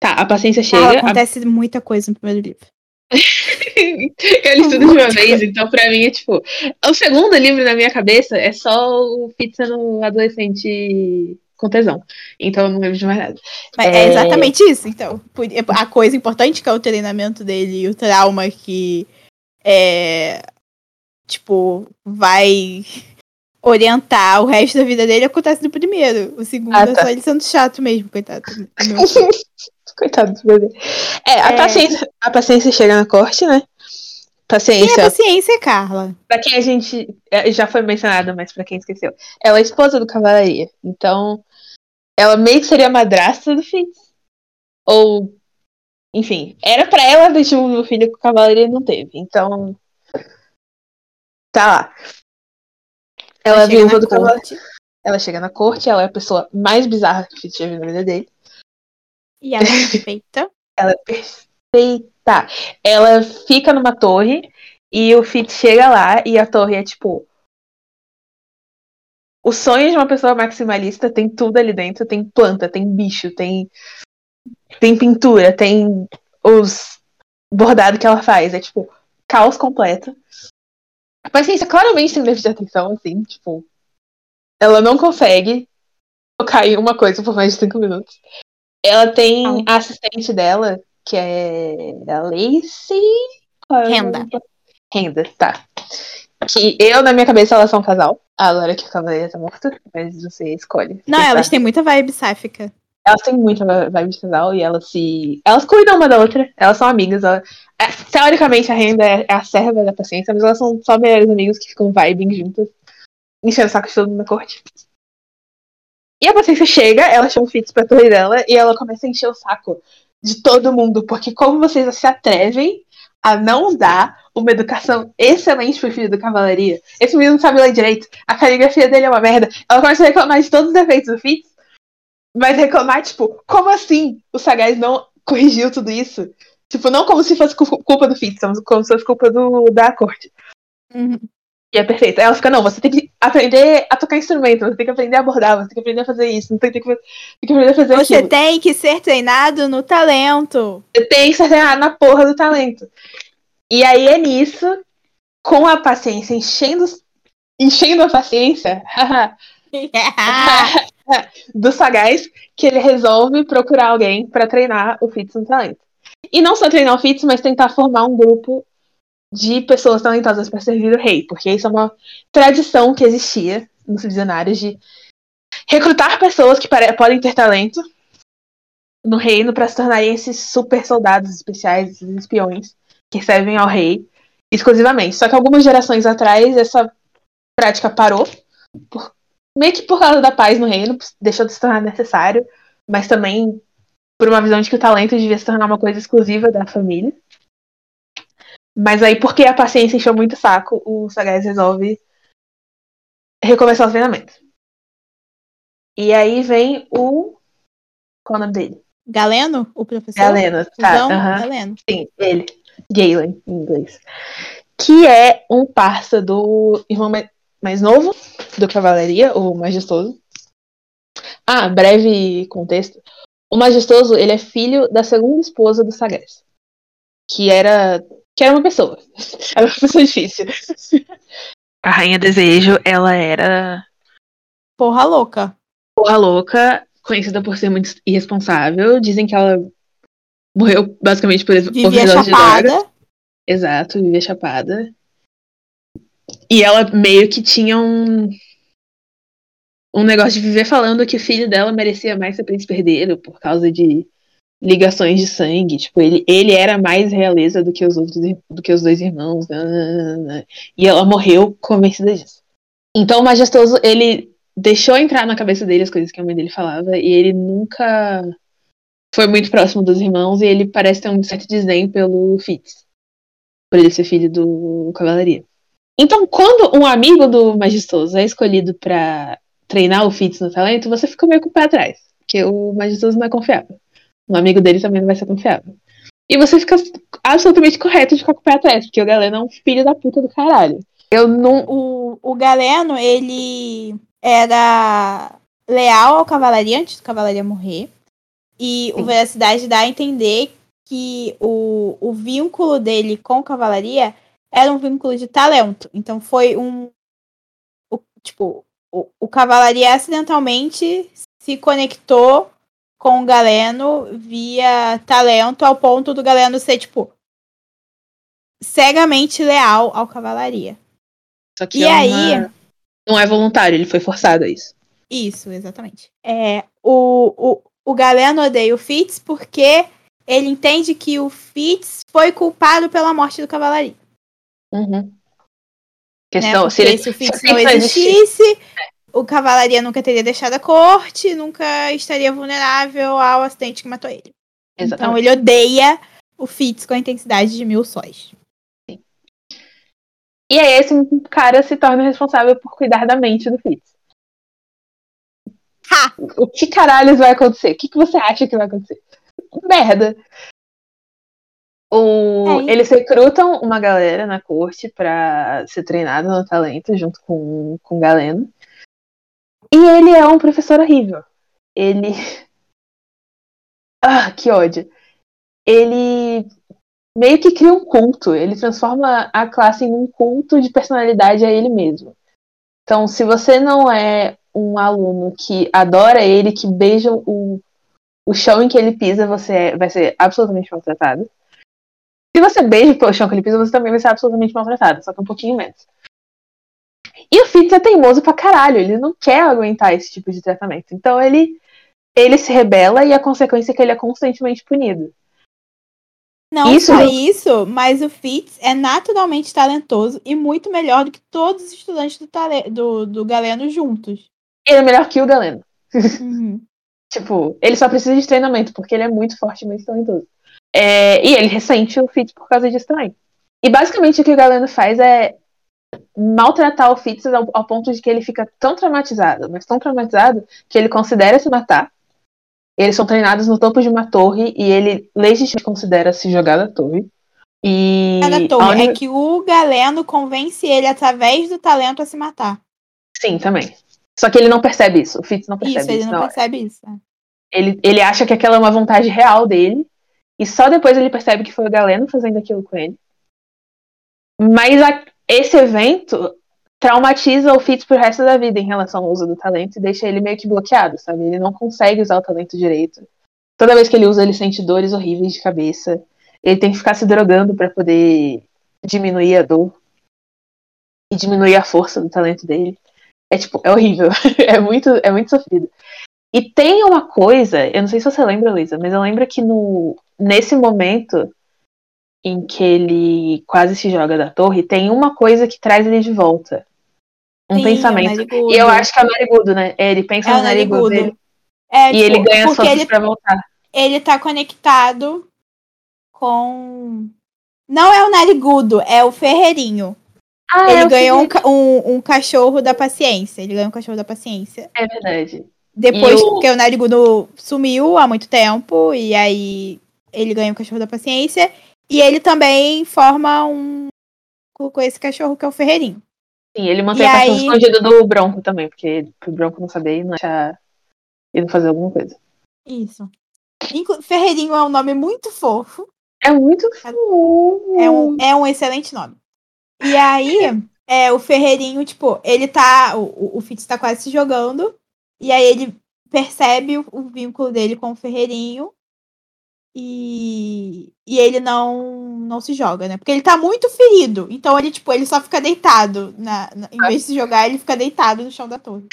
Tá, a paciência Ah, chega. a- acontece muita coisa no primeiro livro. [laughs] eu li tudo de uma vez, então pra mim é tipo. O segundo livro na minha cabeça é só o Fitz sendo adolescente com tesão. Então eu não lembro de mais nada. Mas é... É. exatamente isso, então. Por- A coisa importante que é o treinamento dele e o trauma que é. Tipo, vai orientar o resto da vida dele acontece no primeiro. O segundo Ah, é tá. só ele sendo chato mesmo, coitado. [laughs] Coitado do bebê. É, a, É. Paciência, a paciência chega na corte, né? Quem é Paciência, paciência, Carla? pra quem a gente. é, Já foi mencionado, mas pra quem esqueceu. Ela é esposa do Cavalaria. Então, ela meio que seria a madrasta do Fitz. Ou. Enfim, era pra ela tido um filho com o Cavalaria não teve. Então. Tá lá. Ela é chega viúva do Cavalaria. corte Ela chega na corte, ela é a pessoa mais bizarra que o Fitz na vida dele. E ela é [laughs] perfeita. Ela é perfeita. Ela fica numa torre e o Fitz chega lá e a torre é tipo. O sonho de uma pessoa maximalista tem tudo ali dentro. Tem planta, tem bicho, tem. Tem pintura, tem os bordados que ela faz. É tipo, caos completo. A paciência claramente tem déficit de atenção, assim, tipo. Ela não consegue focar em uma coisa por mais de cinco minutos. Ela tem a assistente dela, que é a Lacey. É Renda. Renda, tá. Que eu, na minha cabeça, elas são um casal. Agora que a cavaleira tá morta, mas você escolhe. Não, elas têm muita vibe sáfica. Elas têm muita vibe de casal e elas se. Elas cuidam uma da outra, elas são amigas. ela- é, Teoricamente, a Renda é é a serva da paciência, mas elas são só melhores amigos que ficam vibing juntas, enchendo o saco de todo mundo na corte. E a paciência chega, ela chama o Fitz pra torre dela e ela começa a encher o saco de todo mundo, porque como vocês se atrevem a não dar uma educação excelente pro filho do cavalaria? Esse menino não sabe ler direito, a caligrafia dele é uma merda. Ela começa a reclamar de todos os defeitos do Fitz, mas reclamar, tipo, como assim o Sagaz não corrigiu tudo isso? Tipo, não como se fosse cu- culpa do Fitz, como se fosse culpa do, da corte. Uhum. E é perfeito. Aí ela fica, não, você tem que aprender a tocar instrumento, você tem que aprender a abordar, você tem que aprender a fazer isso, não tem, tem que, tem que aprender a fazer Você aquilo. tem que ser treinado no talento. Você tem que ser treinado na porra do talento. E aí é nisso, com a paciência enchendo, enchendo a paciência [laughs] [laughs] do sagaz, que ele resolve procurar alguém para treinar o Fitz no talento. E não só treinar o Fitz, mas tentar formar um grupo de pessoas talentosas para servir o rei, porque isso é uma tradição que existia nos visionários de recrutar pessoas que podem ter talento no reino para se tornarem esses super soldados especiais, esses espiões que servem ao rei exclusivamente. Só que algumas gerações atrás essa prática parou, por, meio que por causa da paz no reino, deixou de se tornar necessário, mas também por uma visão de que o talento devia se tornar uma coisa exclusiva da família. Mas aí, porque a paciência encheu muito o saco, o Sagaz resolve recomeçar o treinamento. E aí vem o. Qual é o nome dele? Galeno? O professor? Galeno, tá. Então, uh -huh. Galeno. Sim, ele. Galen, em inglês. Que é um parça do irmão mais novo do Cavalaria, o Majestoso. Ah, breve contexto. O Majestoso, ele é filho da segunda esposa do Sagaz. Que era que era uma pessoa. [laughs] Era uma pessoa difícil. A Rainha Desejo, ela era. Porra louca. Porra louca, conhecida por ser muito irresponsável. Dizem que ela morreu basicamente por Vivia chapada. Exato, vivia chapada. E ela meio que tinha um. Um negócio de viver falando que o filho dela merecia mais ser príncipe herdeiro por causa de ligações de sangue. Tipo, ele, ele era mais realeza do que os outros, do que os dois irmãos. Né, né, né, e ela morreu convencida disso. Então o majestoso, ele deixou entrar na cabeça dele as coisas que a mãe dele falava, e ele nunca foi muito próximo dos irmãos, e ele parece ter um certo desdém pelo Fitz. Por ele ser filho do Cavalaria. Então, quando um amigo do majestoso é escolhido para treinar o Fitz no talento, você fica meio com o pé atrás. Porque o majestoso não é confiável um amigo dele também não vai ser confiável. E você fica absolutamente correto de ficar com o pé atrás, porque o Galeno é um filho da puta do caralho. Eu não. O, o Galeno, ele era leal ao Cavalaria antes do Cavalaria morrer. E Sim. o Veracidade dá a entender que o, o vínculo dele com Cavalaria era um vínculo de talento. Então foi um. O, tipo, o, o Cavalaria acidentalmente se conectou com o Galeno via talento, ao ponto do Galeno ser, tipo, cegamente leal ao Cavalaria. Só que e é aí. Uma... Não é voluntário, ele foi forçado a isso. Isso, exatamente. É, o, o, o Galeno odeia o Fitz porque ele entende que o Fitz foi culpado pela morte do Cavalaria. Uhum. Questão, né? se, ele, se o Fitz não existisse, o Cavalaria nunca teria deixado a corte, nunca estaria vulnerável ao acidente que matou ele. Exatamente. Então ele odeia o Fitz com a intensidade de mil sóis. Sim. E aí esse cara se torna responsável por cuidar da mente do Fitz. Ha! O que caralho vai acontecer? O que, que você acha que vai acontecer? Merda. O... É eles recrutam uma galera na corte pra ser treinada no talento junto com, com Galeno. E ele é um professor horrível. Ele. [laughs] Ah, que ódio. Ele meio que cria um culto. Ele transforma a classe em um culto de personalidade a ele mesmo. Então, se você não é um aluno que adora ele, que beija o, o chão em que ele pisa, você é, vai ser absolutamente maltratado. Se você beija o chão que ele pisa, você também vai ser absolutamente maltratado, só que um pouquinho menos. E o Fitz é teimoso pra caralho, ele não quer aguentar esse tipo de tratamento. Então ele, ele se rebela e a consequência é que ele é constantemente punido. Não isso só isso, mas o Fitz é naturalmente talentoso e muito melhor do que todos os estudantes do, do, do Galeno juntos. Ele é melhor que o Galeno. [laughs] Uhum. tipo, ele só precisa de treinamento, porque ele é muito forte e muito talentoso. É, e ele ressente o Fitz por causa disso também. E basicamente o que o Galeno faz é maltratar o Fitz ao, ao, ponto de que ele fica tão traumatizado, mas tão traumatizado, que ele considera se matar. Eles são treinados no topo de uma torre e ele legitimamente considera se jogar da torre. E da torre é que o Galeno convence ele através do talento a se matar. Sim, também. Só que ele não percebe isso. O Fitz não percebe isso. Isso, ele não, percebe isso. É. Ele, ele acha que aquela é uma vontade real dele. E só depois ele percebe que foi o Galeno fazendo aquilo com ele. Mas a, esse evento traumatiza o Fitz pro resto da vida em relação ao uso do talento e deixa ele meio que bloqueado, sabe? Ele não consegue usar o talento direito. Toda vez que ele usa, ele sente dores horríveis de cabeça. Ele tem que ficar se drogando para poder diminuir a dor e diminuir a força do talento dele. É tipo, é horrível. [laughs] é muito, é muito sofrido. E tem uma coisa, eu não sei se você lembra, Luísa, mas eu lembro que no, nesse momento em que ele quase se joga da torre, tem uma coisa que traz ele de volta. Um Sim, pensamento. o E eu acho que é o narigudo, né? Ele pensa É no o narigudo. É, E tipo, ele ganha forças ele, pra voltar. ele tá conectado com. Não é o narigudo, é o ferreirinho. Ah, ele é ganhou um, um, um cachorro da paciência. Ele ganhou um cachorro da paciência. É verdade. Depois, E o- porque o narigudo sumiu há muito tempo, e aí ele ganha o cachorro da paciência. E ele também forma um. com esse cachorro que é o ferreirinho. Sim, ele mantém E o cachorro aí- escondido do Bronco também, porque pro Bronco não saber e não achar ele fazer alguma coisa. Isso. Inclu- Ferreirinho é um nome muito fofo. É muito fofo. É um, é um excelente nome. E aí, é, o Ferreirinho, tipo, ele tá. O, o- o Fitz tá quase se jogando. E aí ele percebe o, o vínculo dele com o Ferreirinho. E, e ele não, não se joga, né? Porque ele tá muito ferido. Então ele, tipo, ele só fica deitado. Na, na- em vez de se jogar, ele fica deitado no chão da torre.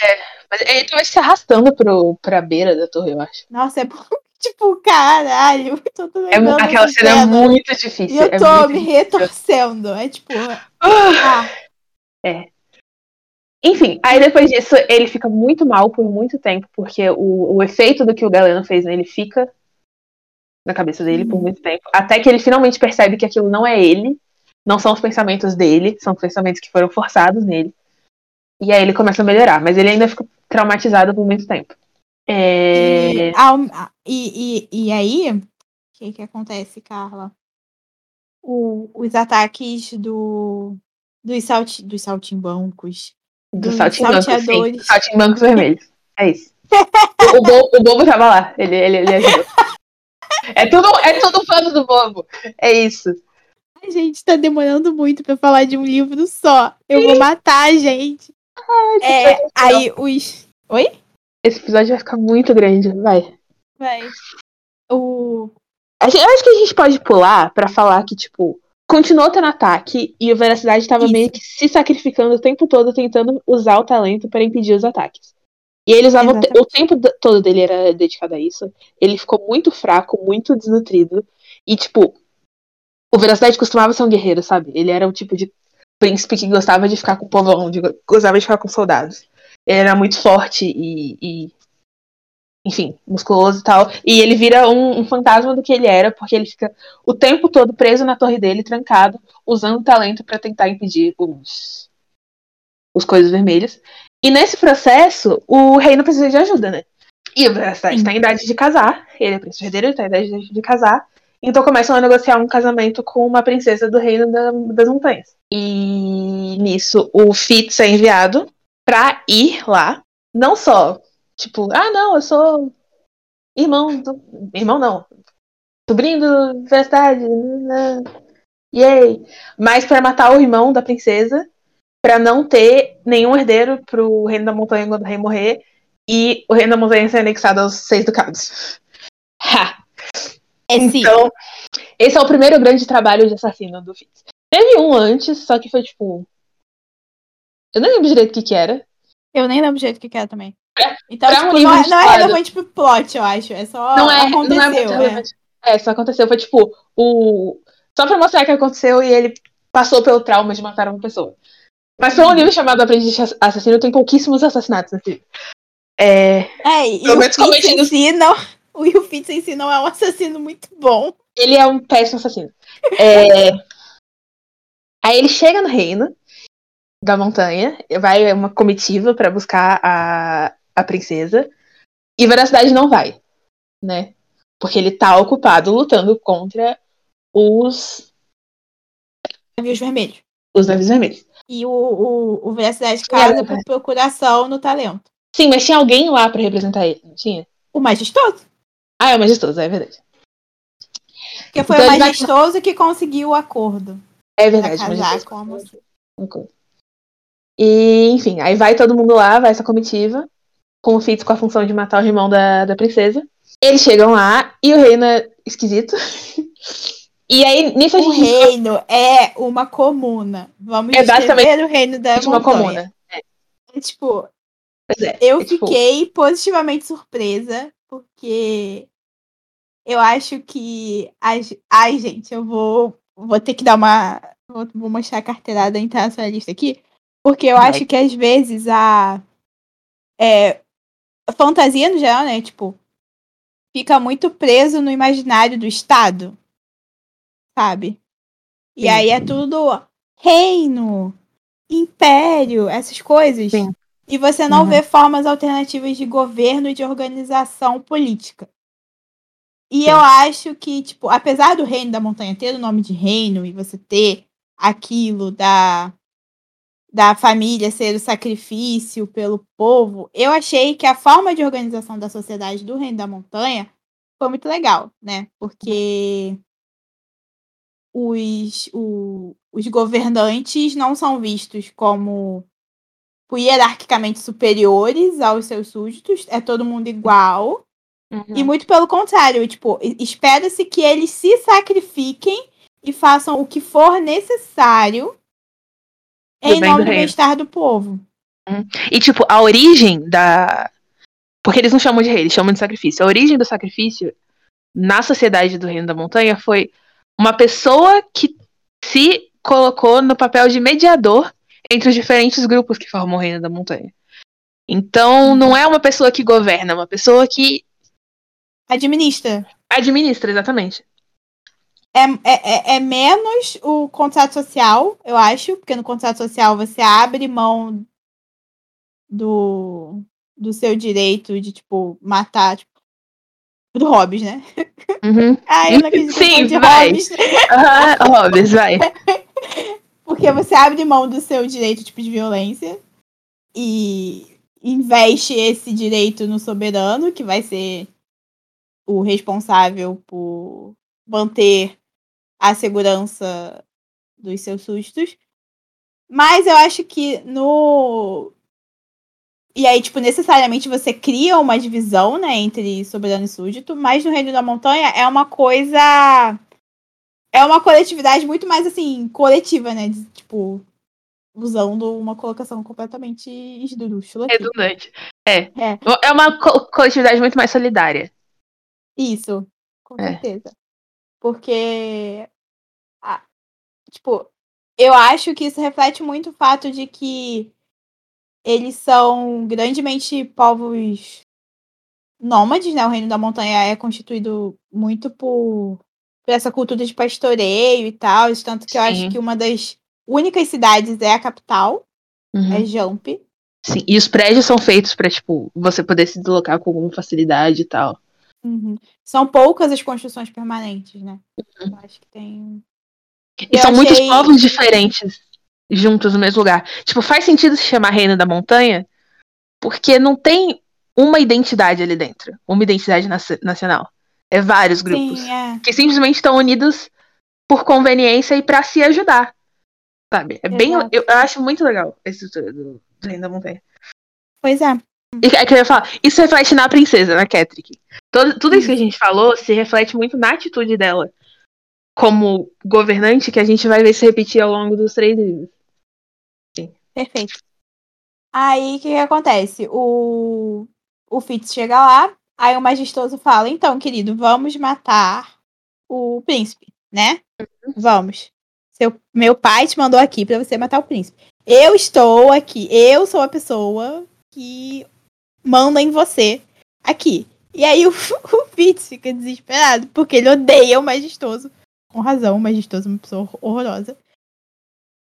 Mas ele tava se arrastando pro, pra beira da torre, eu acho. Nossa, é [laughs] tipo, caralho. Tô É, mu- lembrando aquela cena é muito E difícil. eu é tô muito me difícil. retorcendo. É tipo. Ah! Ah, Enfim, aí depois disso ele fica muito mal por muito tempo, porque o, o efeito do que o Galeno fez nele fica na cabeça dele por muito tempo. Até que ele finalmente percebe que aquilo não é ele, não são os pensamentos dele, são pensamentos que foram forçados nele. E aí ele começa a melhorar, mas ele ainda fica traumatizado por muito tempo. É... E, e, e, e aí, o que que acontece, Carla? O- os ataques do, dos, salti, dos saltimbancos. Do dos saltimbancos, sim. salteadores. Saltimbancos vermelhos. É isso. [laughs] o, o, Bo- o Bobo tava lá. Ele, ele, ele ajudou. É tudo, é tudo fã do Bobo. É isso. A gente tá demorando muito pra falar de um livro só. Eu vou matar a gente. É, aí os. Oi? Esse episódio vai ficar muito grande. Vai. Vai. O. Eu acho que a gente pode pular pra falar que, tipo, continuou tendo ataque e o Veracidade tava Isso. meio que se sacrificando o tempo todo tentando usar o talento para impedir os ataques. E ele usava o, te- o tempo todo dele era dedicado a isso. Ele ficou muito fraco, muito desnutrido. E, tipo, o Veracidade costumava ser um guerreiro, sabe? Ele era o tipo de príncipe que gostava de ficar com o povão, de- gostava de ficar com soldados. Ele era muito forte e, e enfim, musculoso e tal. E ele vira um, um fantasma do que ele era, porque ele fica o tempo todo preso na torre dele, trancado, usando o talento pra tentar impedir os, os coisas vermelhas. E nesse processo, o reino precisa de ajuda, né? E o Versailles Sim. tá em idade de casar, ele é príncipe herdeiro, ele tá em idade de, casar. Então começam a negociar um casamento com uma princesa do reino da- das montanhas. E nisso, o Fitz é enviado pra ir lá. Não só, tipo, ah, não, eu sou irmão do. Irmão não. Sobrinho do Verdade. Yay! Mas pra matar o irmão da princesa, pra não ter nenhum herdeiro pro reino da montanha quando o rei morrer, e o reino da montanha ser anexado aos seis ducados. [laughs] Ha! É sim. Então, esse é o primeiro grande trabalho de assassino do Fitz. Teve um antes, só que foi tipo. Eu não lembro direito o que, que era. Eu nem lembro do jeito que quer também. Então, um tipo, livro não, é, não é relevante pro plot, eu acho. É só não é, aconteceu. não é muito é. relevante. É, só aconteceu. Foi tipo, o. Só pra mostrar que aconteceu e ele passou pelo trauma de matar uma pessoa. Mas foi um livro chamado Aprendiz de Assassino, tem pouquíssimos assassinatos nesse livro. É, É, e o menos Fitz cometido- em si não. O Will Fitz em si não é um assassino muito bom. ele é um péssimo assassino. É, Aí ele chega no reino da montanha, vai uma comitiva pra buscar a, a princesa, e Veracidade não vai, né? Porque ele tá ocupado lutando contra os, Navios vermelhos. os navios vermelhos. E o, o, o Sim, casa é. por procuração no talento. Sim, mas tinha alguém lá pra representar ele, não tinha? O majestoso. Ah, é o majestoso, é verdade. Que foi Então o majestoso que conseguiu o acordo. É verdade, depois- com a. E, enfim, aí vai todo mundo lá, vai essa comitiva, com o Fitz com a função de matar o irmão da, da princesa. Eles chegam lá e o reino é esquisito. [laughs] E aí, nisso a O gente reino é uma comuna. Vamos É basicamente o reino da uma montanha. comuna. É, tipo, é. eu é tipo- fiquei positivamente surpresa, porque eu acho que. as- Ai, gente, eu vou, vou ter que dar uma. Vou, vou mostrar a carteirada internacionalista aqui, porque eu Vai. acho que às vezes a. É, a fantasia no geral, né? Tipo, fica muito preso no imaginário do Estado, sabe? E Sim. aí é tudo reino, império, essas coisas. Sim. E você não Uhum. vê formas alternativas de governo e de organização política. E Sim. eu acho que, tipo, apesar do reino da montanha ter o nome de reino e você ter aquilo da, da família ser o sacrifício pelo povo, eu achei que a forma de organização da sociedade do reino da montanha foi muito legal, né? Porque os, o- os governantes não são vistos como hierarquicamente superiores aos seus súditos, é todo mundo igual. Uhum. E muito pelo contrário, tipo, espera-se que eles se sacrifiquem e façam o que for necessário Pro em nome do do bem-estar do povo. E, tipo, a origem da. Porque eles não chamam de rei, eles chamam de sacrifício. A origem do sacrifício na sociedade do Reino da Montanha foi uma pessoa que se colocou no papel de mediador entre os diferentes grupos que formam o Reino da Montanha. Então, não é uma pessoa que governa, é uma pessoa que Administra. administra, exatamente. É, é, é- é menos o contrato social, eu acho, porque no contrato social você abre mão do, do seu direito de, tipo, matar, tipo, do Hobbes, né? Uhum. Ai, eu não acredito Sim, de vai. Hobbes. Aham, Hobbes, vai. [laughs] Porque você abre mão do seu direito tipo, de violência e investe esse direito no soberano, que vai ser o responsável por manter a segurança dos seus sustos. Mas eu acho que no. E aí, tipo, necessariamente você cria uma divisão, né, entre soberano e súdito, mas no Reino da Montanha é uma coisa é uma coletividade muito mais assim, coletiva, né? de, tipo, usando uma colocação completamente esdrúxula. Redundante. É. É. É uma co- coletividade muito mais solidária. Isso, com É. certeza. Porque, tipo, eu acho que isso reflete muito o fato de que eles são grandemente povos nômades, né? O Reino da Montanha é constituído muito por, por essa cultura de pastoreio e tal, tanto que eu Sim. acho que uma das únicas cidades é a capital, Uhum. é Jump. Sim, e os prédios são feitos pra, tipo, você poder se deslocar com alguma facilidade e tal. Uhum. São poucas as construções permanentes, né? Uhum. Eu acho que tem. E Eu são muitos achei- povos diferentes juntos no mesmo lugar. Tipo, faz sentido se chamar Reino da Montanha, porque não tem uma identidade ali dentro, uma identidade naci- nacional. É vários grupos Sim, é. que simplesmente estão unidos por conveniência e pra se ajudar. Sabe? É bem, eu, eu acho muito legal esse estrutura do, do Reino da Montanha. Pois é. E é que eu ia falar, isso reflete na princesa, na Catrick. Todo, tudo isso que a gente falou se reflete muito na atitude dela como governante, que a gente vai ver se repetir ao longo dos três livros. Perfeito. Aí o que, que acontece? O, o Fitz chega lá, aí o majestoso fala: então, querido, vamos matar o príncipe, né? Vamos. Seu, meu pai te mandou aqui pra você matar o príncipe. Eu estou aqui, eu sou a pessoa que manda em você aqui. E aí o, [laughs] o Fitz fica desesperado, porque ele odeia o majestoso. Com razão, o majestoso é uma pessoa horrorosa.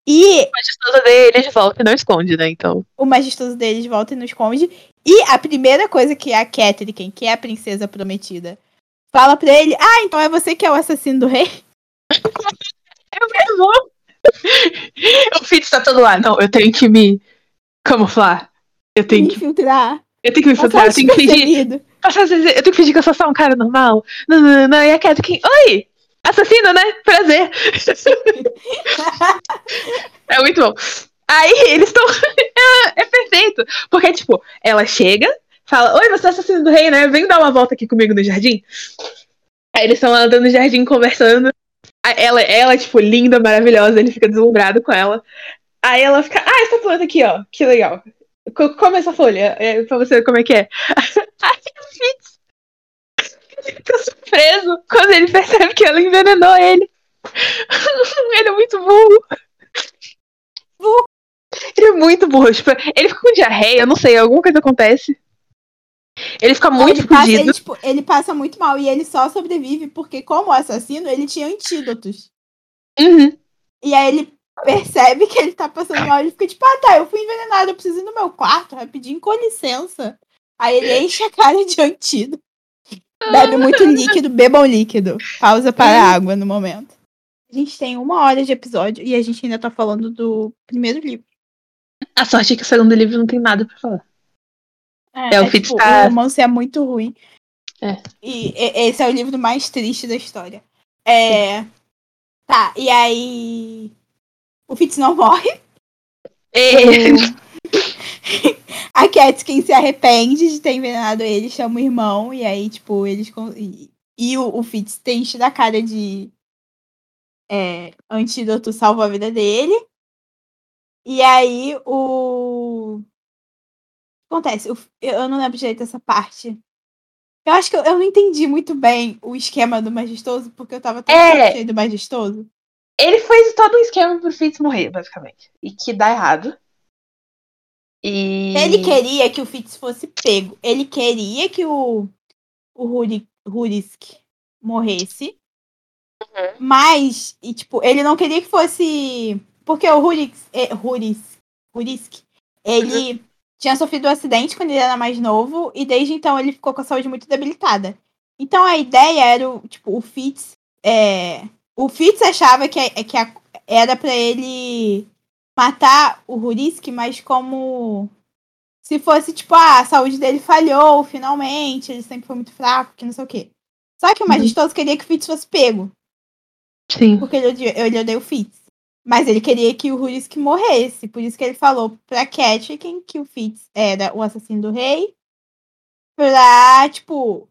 E A majestosa dele de volta e não esconde, né? Então. o majestoso deles volta e nos esconde. E a primeira coisa que a Catherine, que é a princesa prometida, fala pra ele: Ah, então é você que é o assassino do rei? É muito bom. o Fitz tá todo lá. Não, eu tenho que me camuflar. Eu tenho Me que, infiltrar. eu tenho que me filtrar. Passar Eu tenho que fingir. Eu tenho que fingir que eu sou só um cara normal. Não, não, não. E a Catrick, oi! Assassino, né? Prazer. [laughs] é muito bom. Aí eles estão. [laughs] é, é, perfeito. Porque, tipo, ela chega, fala: Oi, você é assassino do rei, né? Vem dar uma volta aqui comigo no jardim. Aí eles estão andando no jardim conversando. Ela, ela, tipo, linda, maravilhosa, ele fica deslumbrado com ela. Aí ela fica, ah, essa planta aqui, ó, que legal. Come essa folha, é, pra você ver como é que é. [laughs] Aí o Fitz [laughs] fica surpreso quando ele percebe que ela envenenou ele. [laughs] ele é muito burro. Ele é muito burro. Tipo, ele fica com diarreia, não sei, alguma coisa acontece. Ele fica muito ele passa, ele, tipo, ele, passa muito mal e ele só sobrevive porque, como assassino, ele tinha antídotos. Uhum. E aí ele percebe que ele tá passando mal e fica tipo, ah tá, eu fui envenenado, eu preciso ir no meu quarto rapidinho, com licença. Aí ele enche a cara de antídoto. Bebe muito líquido, bebam líquido. Pausa para a água no momento. A gente tem uma hora de episódio e a gente ainda tá falando do primeiro livro. A sorte é que o segundo livro não tem nada pra falar. É, é o é, tipo, O romance é muito ruim. É. E, e esse é o livro mais triste da história. É. Tá, e aí. O Fitz não morre. É. [laughs] a Catkin se arrepende de ter envenenado ele, chama o irmão, e aí, tipo, eles. E, e o, o Fitz tem enchido a cara de é, antídoto salva a vida dele. E aí o acontece? Eu não lembro direito dessa parte. Eu acho que eu, eu não entendi muito bem o esquema do majestoso, porque eu tava tão é... cheio do majestoso. Ele fez todo um esquema pro Fitz morrer, basicamente. E que dá errado. E... Ele queria que o Fitz fosse pego. Ele queria que o, o Hurisk morresse. Uhum. Mas, e, tipo, ele não queria que fosse. Porque o Hurisk. É, Hurisk, Hurisk ele uhum tinha sofrido um acidente quando ele era mais novo e desde então ele ficou com a saúde muito debilitada. Então a ideia era, tipo, o Fitz. É, o Fitz achava que, que a, era para ele matar o Hurisk, mas como se fosse, tipo, ah, a saúde dele falhou finalmente, ele sempre foi muito fraco, que não sei o quê. Só que o majestoso uhum. queria que o Fitz fosse pego. Sim. Porque ele, ele odeia o Fitz. Mas ele queria que o Rurik morresse. Por isso que ele falou pra Catherine que o Fitz era o assassino do rei. Pra, tipo,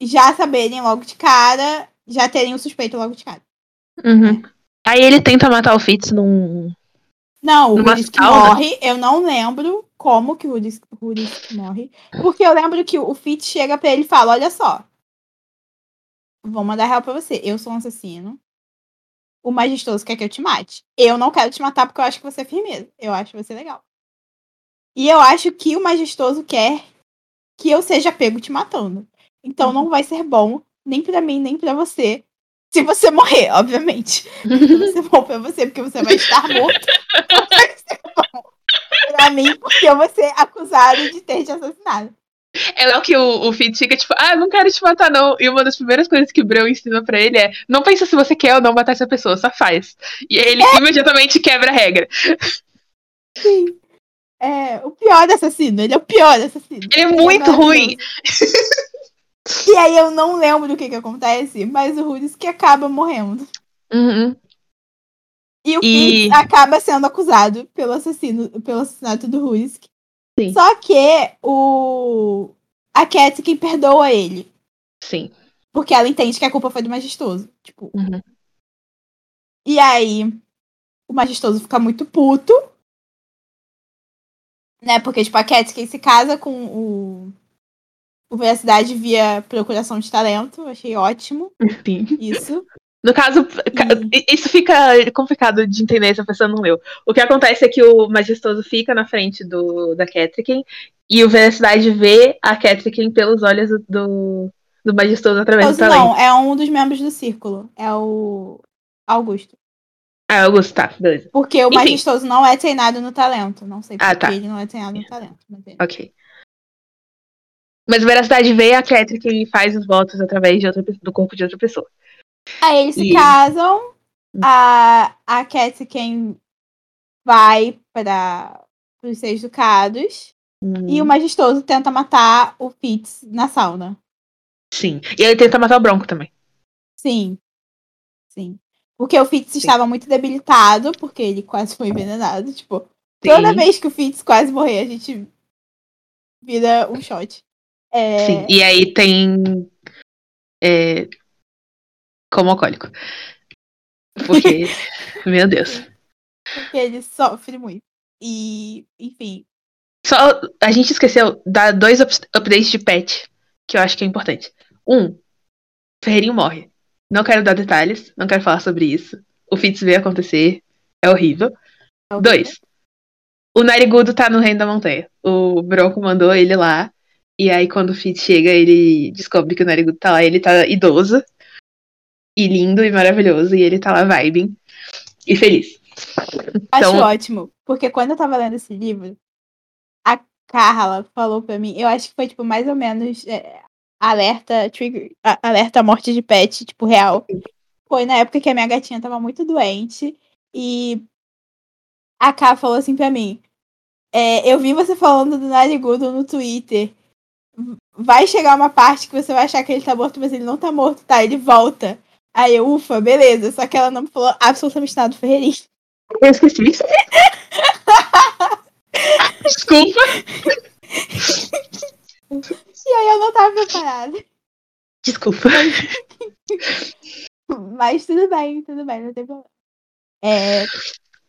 já saberem logo de cara, já terem o suspeito logo de cara. Uhum. Aí ele tenta matar o Fitz num. Não, o Rurik morre. Eu não lembro como que o Rurik morre. Porque eu lembro que o Fitz chega pra ele e fala: Olha só. Vou mandar real pra você. Eu sou um assassino o majestoso quer que eu te mate. Eu não quero te matar porque eu acho que você é firmeza. Eu acho você legal. E eu acho que o majestoso quer que eu seja pego te matando. Então não vai ser bom, nem para mim, nem para você. Se você morrer, obviamente. vai ser bom pra você, porque você vai estar morto. Vai ser bom pra mim, porque eu vou ser acusado de ter te assassinado. É legal que o, o Fitz fica tipo, ah, não quero te matar, não. E uma das primeiras coisas que o Breu ensina pra ele é: não pensa se você quer ou não matar essa pessoa, só faz. E ele é. imediatamente quebra a regra. Sim. É o pior assassino, ele é o pior assassino. Ele é muito é ruim. [laughs] e aí eu não lembro do que que acontece, mas o Ruris que acaba morrendo. Uhum. E o e... Fitz acaba sendo acusado pelo assassino, pelo assassinato do Ruisk. Só que o a Cat perdoa ele. Sim. Porque ela entende que a culpa foi do majestoso. Tipo. Uhum. E aí o majestoso fica muito puto. Né? Porque, tipo, a Cat se casa com o. O Veracidade via procuração de talento. Achei ótimo. Sim. Isso. No caso, isso fica complicado de entender se a pessoa não leu. O que acontece é que o majestoso fica na frente do, da Catrick e o Veracidade vê a Catrick pelos olhos do, do majestoso através do talento. Não, é um dos membros do círculo. É o Augusto. Ah, Augusto, tá, beleza. Porque o Enfim. majestoso não é treinado no talento. Não sei ah, porque ah, tá. ele não é treinado no talento. Mas ele... Ok. Mas o Veracidade vê a Catrick e faz os votos através de outra, do corpo de outra pessoa. Aí eles se e... casam. Hum. A, a quem vai para os Seis Ducados. Hum. E o Majestoso tenta matar o Fitz na sauna. Sim. E ele tenta matar o Bronco também. Sim. Sim. Porque o Fitz estava muito debilitado, porque ele quase foi envenenado. Tipo, toda Sim. vez que o Fitz quase morrer, a gente vira um shot. É, Sim. E aí tem. É, como alcoólico. Porque. [laughs] meu Deus. Porque ele sofre muito. E, enfim. Só a gente esqueceu dar dois up- updates de patch que eu acho que é importante. Um, Ferreirinho morre. Não quero dar detalhes, não quero falar sobre isso. O Fitz veio acontecer, é horrível. é o- Dois, o Narigudo tá no Reino da Montanha. O Bronco mandou ele lá. E aí, quando o Fitz chega, ele descobre que o Narigudo tá lá. Ele tá idoso. E lindo e maravilhoso. E ele tá lá vibing. E feliz. Acho Então- ótimo. Porque quando eu tava lendo esse livro, a Carla falou pra mim, eu acho que foi, tipo, mais ou menos é, alerta trigger, alerta morte de pet, tipo, real. Foi na época que a minha gatinha tava muito doente. E a Ká falou assim pra mim. é, eu vi você falando do Narigudo no Twitter. Vai chegar uma parte que você vai achar que ele tá morto, mas ele não tá morto, tá? Ele volta. Aí eu, ufa, beleza. Só que ela não falou absolutamente nada do Ferreirinho. Eu esqueci. Desculpa. E aí eu não tava preparada. Desculpa. Mas tudo bem, tudo bem, não tem problema. É,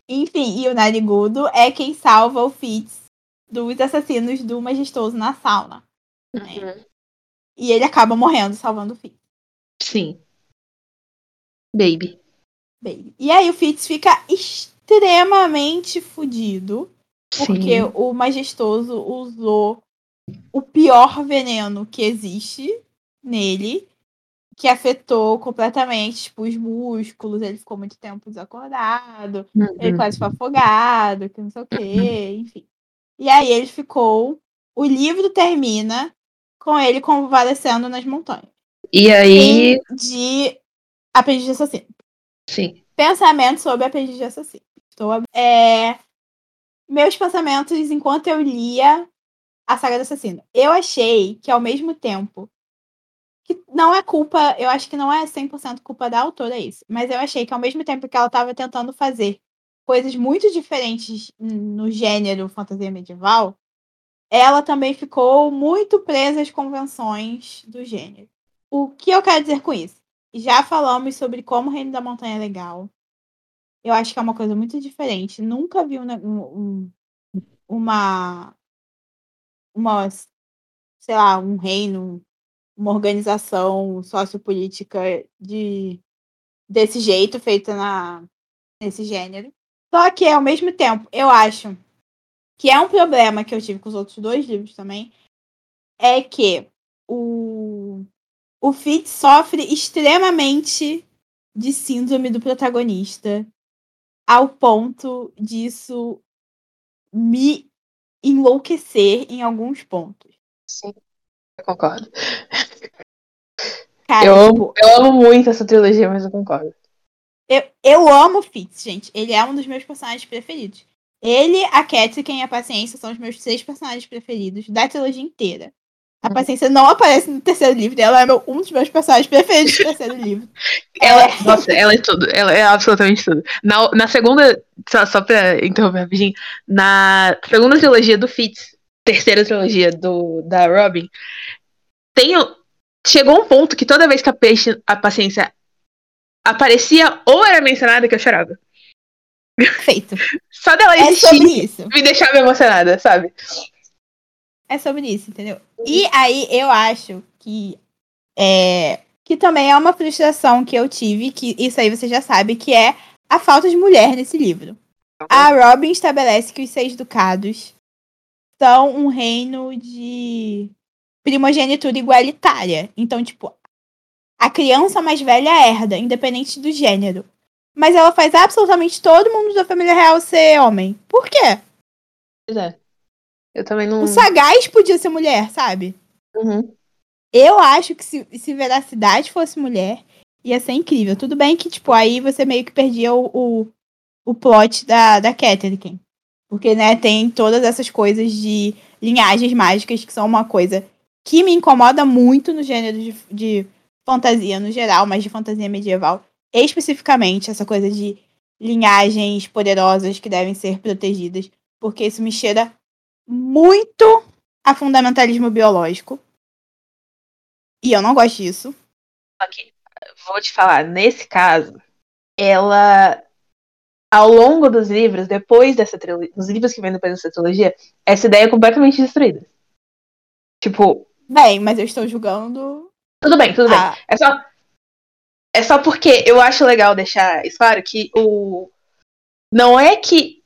enfim, e o Narigudo é quem salva o Fitz dos assassinos do Majestoso na sauna. E ele acaba morrendo salvando o Fitz. Sim. Baby. Baby. E aí o Fitz fica extremamente fudido. Porque Sim. o Majestoso usou o pior veneno que existe nele, que afetou completamente tipo, os músculos, ele ficou muito tempo desacordado, ele Uhum. quase foi afogado, que não sei o quê, enfim. E aí ele ficou. O livro termina com ele convalescendo nas montanhas. E aí. Fim de Aprendiz de Assassino. Sim. Pensamento sobre Aprendiz de Assassino. Estou é, meus pensamentos enquanto eu lia a saga do assassino. Eu achei que ao mesmo tempo que não é culpa, eu acho que não é 100% culpa da autora isso, mas eu achei que ao mesmo tempo que ela estava tentando fazer coisas muito diferentes no gênero fantasia medieval, ela também ficou muito presa às convenções do gênero. O que eu quero dizer com isso? Já falamos sobre como o Reino da Montanha é legal. Eu acho que é uma coisa muito diferente. Nunca vi um, um- uma, uma, sei lá, um reino, uma organização sociopolítica de desse jeito, feita na, nesse gênero. Só que, ao mesmo tempo, eu acho que é um problema que eu tive com os outros dois livros também, é que o, o Fitz sofre extremamente de síndrome do protagonista, ao ponto disso me enlouquecer em alguns pontos. Sim. Eu concordo. Cara, Eu tipo, amo, eu amo muito essa trilogia, mas eu concordo. Eu, eu amo o Fitz, gente. Ele é um dos meus personagens preferidos. Ele, a Catrican e a Paciência são os meus três personagens preferidos da trilogia inteira. A Uhum. Paciência não aparece no terceiro livro, ela é meu- um dos meus personagens preferidos do terceiro livro. [laughs] Ela, É. Nossa, ela é tudo. Ela é absolutamente tudo. Na, na segunda. Só, só pra interromper rapidinho. Na segunda trilogia do Fitz, terceira trilogia do, da Robin, tem, chegou um ponto que toda vez que a, peixe, a paciência aparecia ou era mencionada que eu chorava. Feito. Só dela É sobre existir isso. me deixava emocionada, sabe? É sobre isso, entendeu? E aí eu acho que é que também é uma frustração que eu tive, que isso aí você já sabe, que é a falta de mulher nesse livro. A Robin estabelece que os seis ducados são um reino de primogenitura igualitária. Então, tipo, a criança mais velha herda, independente do gênero. Mas ela faz absolutamente todo mundo da família real ser homem. Por quê? Pois é. Eu também não. O Sagaz podia ser mulher, sabe? Uhum. Eu acho que se, se Veracidade fosse mulher, ia ser incrível. Tudo bem que, tipo, aí você meio que perdia o, o, o plot da, da Catherine. Porque, né, tem todas essas coisas de linhagens mágicas que são uma coisa que me incomoda muito no gênero de, de fantasia no geral, mas de fantasia medieval especificamente essa coisa de linhagens poderosas que devem ser protegidas, porque isso me cheira muito a fundamentalismo biológico. E eu não gosto disso. Ok. Vou te falar, nesse caso, ela ao longo dos livros, depois dessa trilogia, dos livros que vem depois dessa trilogia, essa ideia é completamente destruída. Tipo. Bem, mas eu estou julgando. Tudo bem, tudo ah. bem. É só. É só porque eu acho legal deixar isso claro que o. Não é que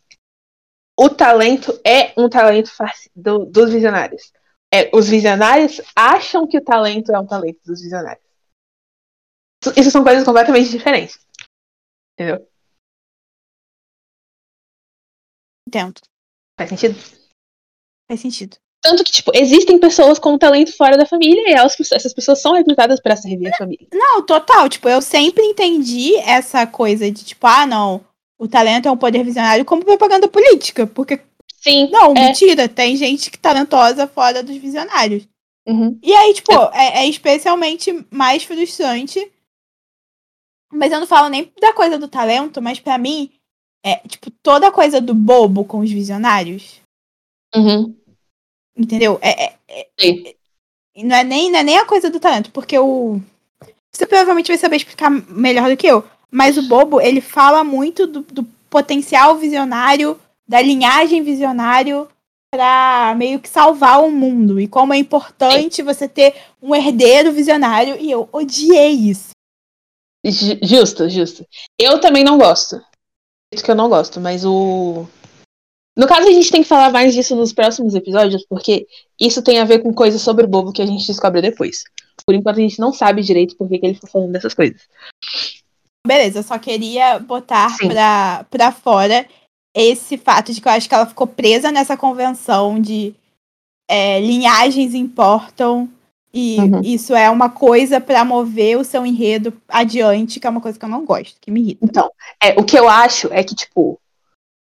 o talento é um talento do, dos visionários. É, os visionários acham que o talento é um talento dos visionários. Isso são coisas completamente diferentes. Entendeu? Entendo. Faz sentido? Faz sentido. Tanto que, tipo, existem pessoas com talento fora da família e elas, essas pessoas são recrutadas para servir a família. Não, total. Tipo, eu sempre entendi essa coisa de, tipo, ah, não, o talento é um poder visionário como propaganda política. Porque. Sim. Não, é. mentira. Tem gente que talentosa fora dos visionários. Uhum. E aí, tipo, é, é especialmente mais frustrante. Mas eu não falo nem da coisa do talento, mas para mim, é, tipo, toda a coisa do bobo com os visionários. Uhum. Entendeu? É, é, é, não, é nem, não é nem a coisa do talento, porque o. Você provavelmente vai saber explicar melhor do que eu. Mas o bobo, ele fala muito do, do potencial visionário, da linhagem visionário para meio que salvar o mundo. E como é importante você ter um herdeiro visionário. E eu odiei isso. Justo, justo. Eu também não gosto que eu não gosto, mas o. No caso, a gente tem que falar mais disso nos próximos episódios, porque isso tem a ver com coisas sobre o bobo que a gente descobre depois. Por enquanto, a gente não sabe direito por que, que ele ficou falando dessas coisas. Beleza, eu só queria botar pra, pra fora esse fato de que eu acho que ela ficou presa nessa convenção de é, linhagens importam e uhum. isso é uma coisa para mover o seu enredo adiante, que é uma coisa que eu não gosto, que me irrita. Então, é, o que eu acho é que, tipo,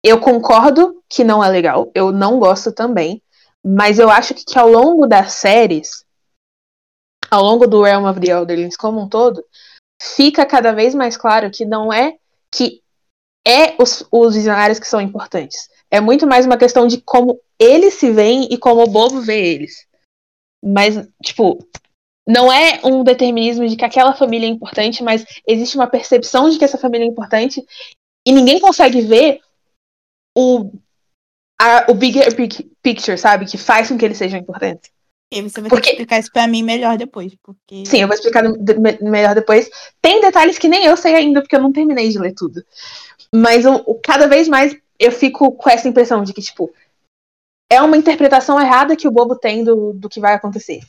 eu concordo que não é legal, eu não gosto também, mas eu acho que, que ao longo das séries, ao longo do Realm of the Elderlings como um todo, fica cada vez mais claro que não é que é os, os visionários que são importantes. É muito mais uma questão de como eles se veem e como o bobo vê eles. Mas, tipo, não é um determinismo de que aquela família é importante, mas existe uma percepção de que essa família é importante e ninguém consegue ver o, a, o bigger picture, sabe? Que faz com que eles sejam importantes. E você vai porque... explicar isso pra mim melhor depois, porque... Sim, eu vou explicar melhor depois. Tem detalhes que nem eu sei ainda, porque eu não terminei de ler tudo. Mas o, cada vez mais eu fico com essa impressão de que, tipo, é uma interpretação errada que o bobo tem do, do que vai acontecer.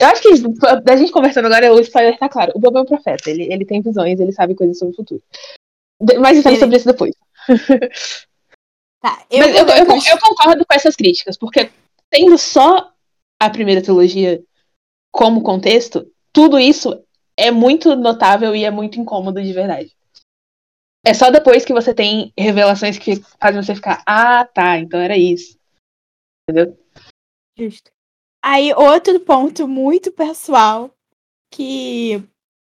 Eu acho que da gente conversando agora, o spoiler tá claro. O bobo é um profeta, ele, ele tem visões, ele sabe coisas sobre o futuro. Mais detalhes sobre isso depois. [laughs] Tá, eu, Mas eu, eu, eu, eu concordo com essas críticas, porque tendo só a primeira trilogia como contexto, tudo isso é muito notável e é muito incômodo de verdade. É só depois que você tem revelações que fazem você ficar, ah, tá, então era isso. Entendeu? Justo. Aí, outro ponto muito pessoal que,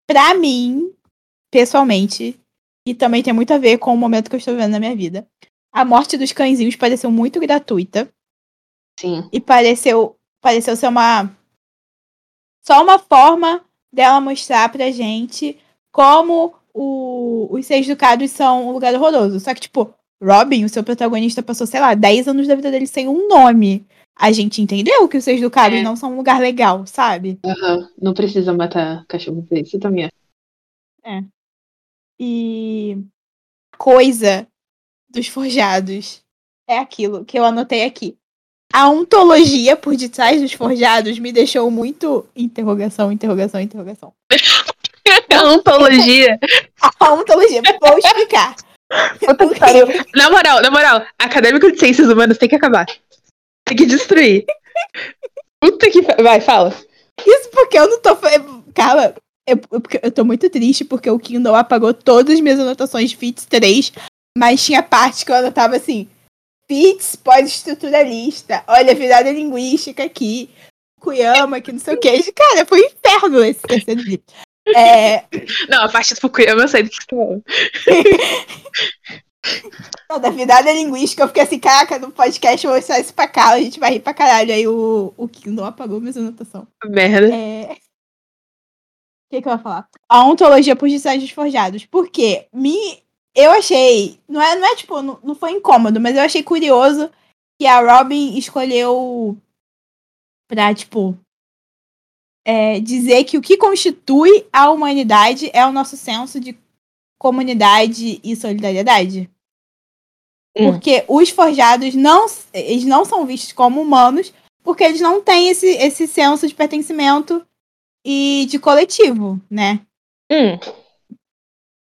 pra mim, pessoalmente, e também tem muito a ver com o momento que eu estou vivendo na minha vida, a morte dos cãezinhos pareceu muito gratuita. Sim. E pareceu, pareceu ser uma. Só uma forma dela mostrar pra gente como o, os seis ducados são um lugar horroroso. Só que, tipo, Robin, o seu protagonista, passou, sei lá, 10 anos da vida dele sem um nome. A gente entendeu que os seis ducados é. não são um lugar legal, sabe? Uhum. Não precisa matar cachorro pra isso também é. É. E coisa dos forjados é aquilo que eu anotei aqui. A ontologia por detrás dos forjados me deixou muito interrogação, interrogação, interrogação. A ontologia. A ontologia, vou explicar. Na moral, na moral, acadêmico de ciências humanas tem que acabar. Tem que destruir. Puta que. Vai, fala. Isso porque eu não tô. Calma. Eu, eu, eu tô muito triste porque o Kindle apagou todas as minhas anotações de FITS 3, mas tinha parte que eu anotava assim: FITS pós-estruturalista, olha, virada linguística aqui, Kuyama, que não sei o que. Cara, foi um inferno esse terceiro livro. É... [laughs] Não, a parte do Fukuyama eu sei do que tá. [laughs] Não, da verdade é linguística, eu fiquei assim, caraca, no podcast eu vou deixar isso pra cá, a gente vai rir pra caralho. Aí o, o Kindle apagou minha anotação. Merda. É... O que, que eu ia falar? A ontologia por designs forjados. Por quê? Me... Eu achei. Não é, não é tipo, não, não foi incômodo, mas eu achei curioso que a Robin escolheu pra, tipo, é, dizer que o que constitui a humanidade é o nosso senso de comunidade e solidariedade. Hum. Porque os forjados não, eles não são vistos como humanos, porque eles não têm esse, esse senso de pertencimento e de coletivo, né? Hum.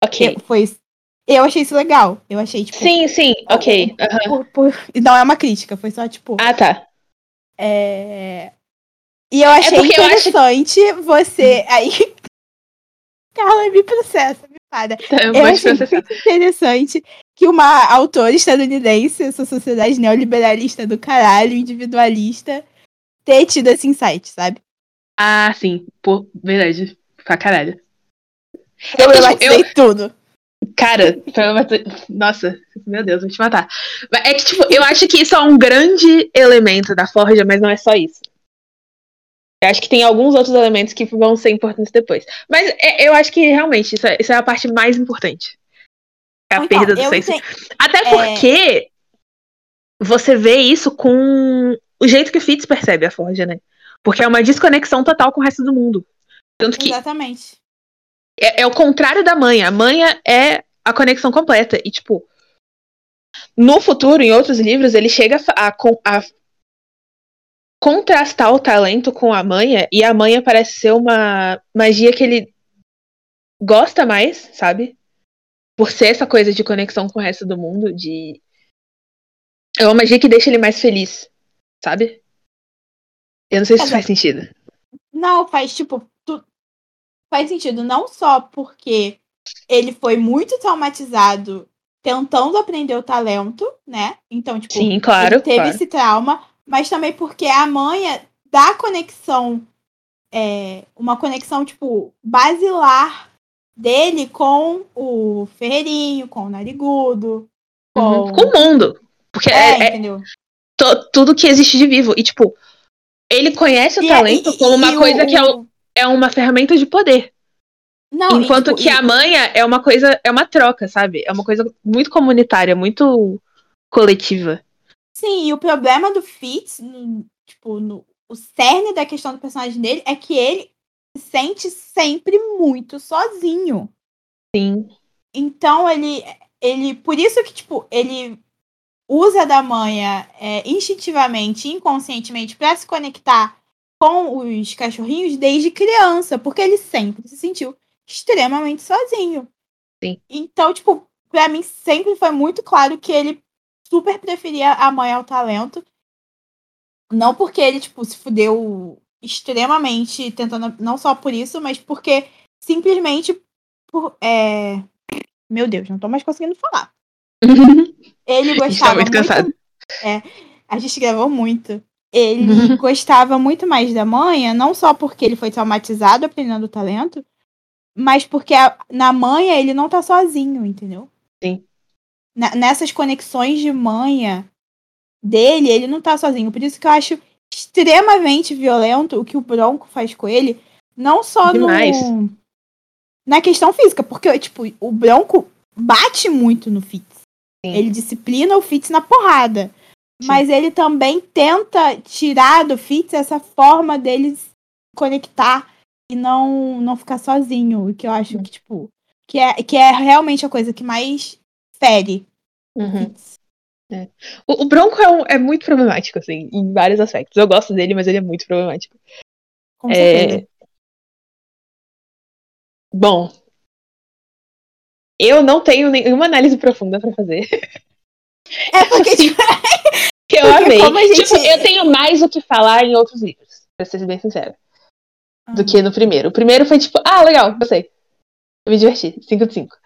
Ok. Eu, foi, eu achei isso legal. Eu achei, tipo. Sim, sim, ok. aham. por- por- não é uma crítica, foi só, tipo. Ah, tá. É... E eu achei porque eu acho- interessante você. Aí. [laughs] Carla, me processa, me para. Tá, Eu Eu achei interessante que uma autora estadunidense, essa sociedade neoliberalista do caralho, individualista, ter tido esse insight, sabe? Ah, sim. Pô, verdade. Pra caralho. Eu porque, tipo, problematizei tudo. Cara, problemati- nossa, meu Deus, vou te matar. É que, tipo, eu acho que isso é um grande elemento da Forja, mas não é só isso. Eu acho que tem alguns outros elementos que vão ser importantes depois. Mas é, eu acho que realmente isso é, isso é a parte mais importante. É a Então, perda do senso. tenho- Até é- porque você vê isso com o jeito que o Fitz percebe a Forja, né? Porque é uma desconexão total com o resto do mundo. Tanto que Exatamente. É, é o contrário da manha. A manha é a conexão completa. E, tipo, no futuro, em outros livros, ele chega a, a a contrastar o talento com a manha. E a manha parece ser uma magia que ele gosta mais, sabe? Por ser essa coisa de conexão com o resto do mundo. De... É uma magia que deixa ele mais feliz, sabe? Eu não sei se é- faz sentido. Não, faz tipo. Faz sentido, não só porque ele foi muito traumatizado tentando aprender o talento, né? Então, tipo, Sim, claro. ele teve claro. esse trauma, mas também porque a manha dá conexão, é, uma conexão, tipo, basilar dele com o Ferreirinho, com o Narigudo, com. Uhum. Com o mundo. Porque É, é- é, tudo que existe de vivo. E, tipo, ele conhece o E- talento e- como uma e coisa o- que é, o- é uma ferramenta de poder. Não, e, enquanto tipo, que e- a manha é uma coisa, é uma troca, sabe? É uma coisa muito comunitária, muito coletiva. Sim, e o problema do Fitz, no- tipo, no, o cerne da questão do personagem dele é que ele se sente sempre muito sozinho. Sim. Então ele, ele, por isso que tipo ele usa da manha é, instintivamente, inconscientemente para se conectar com os cachorrinhos desde criança, porque ele sempre se sentiu extremamente sozinho. Sim. Então tipo, para mim sempre foi muito claro que ele super preferia a mãe ao talento, não porque ele tipo se fudeu extremamente tentando não só por isso, mas porque simplesmente por, é... Meu Deus, não tô mais conseguindo falar. [laughs] Ele tá gostava muito cansado. É, a gente gravou muito. Ele gostava muito mais da manha, não só porque ele foi traumatizado aprendendo o talento, mas porque a- na manha ele não tá sozinho, entendeu? Sim. Na- nessas conexões de manha dele, ele não tá sozinho. Por isso que eu acho extremamente violento o que o Bronco faz com ele, não só Demais. no na questão física, porque tipo, o Bronco bate muito no Fitz. Sim. Ele disciplina o Fitz na porrada. Mas ele também tenta tirar do Fitz essa forma dele se conectar e não, não ficar sozinho. O que eu acho que, tipo, que é, que é realmente a coisa que mais fere o Uhum. Fitz. O, o Bronco é, um- é muito problemático, assim, em vários aspectos. Eu gosto dele, mas ele é muito problemático. Com É, certeza. Bom. Eu não tenho nenhuma análise profunda pra fazer. É porque, [laughs] tipo, Que eu Porque amei. gente- Tipo, eu [laughs] tenho mais o que falar em outros livros, pra ser bem sincero, do que no primeiro. O primeiro foi tipo, ah, legal, gostei. Eu me diverti. 5 de 5.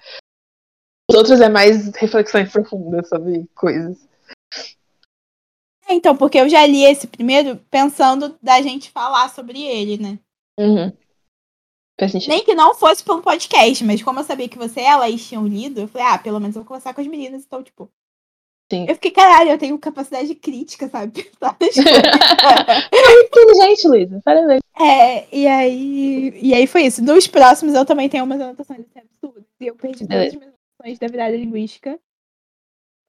Os outros é mais reflexões profundas sobre coisas. É, Então, porque eu já li esse primeiro pensando da gente falar sobre ele, né? Uhum. Nem que não fosse pelo podcast, mas como eu sabia que você e a Laís tinham lido, eu falei, ah, pelo menos eu vou conversar com as meninas, então, tipo. Sim. Eu fiquei, caralho, eu tenho capacidade crítica, sabe? [laughs] Inteligente, [laughs] [laughs] Luísa. Parabéns. É, e aí. E aí foi isso. Nos próximos eu também tenho umas anotações absurdas. E eu perdi todas as minhas anotações da virada linguística.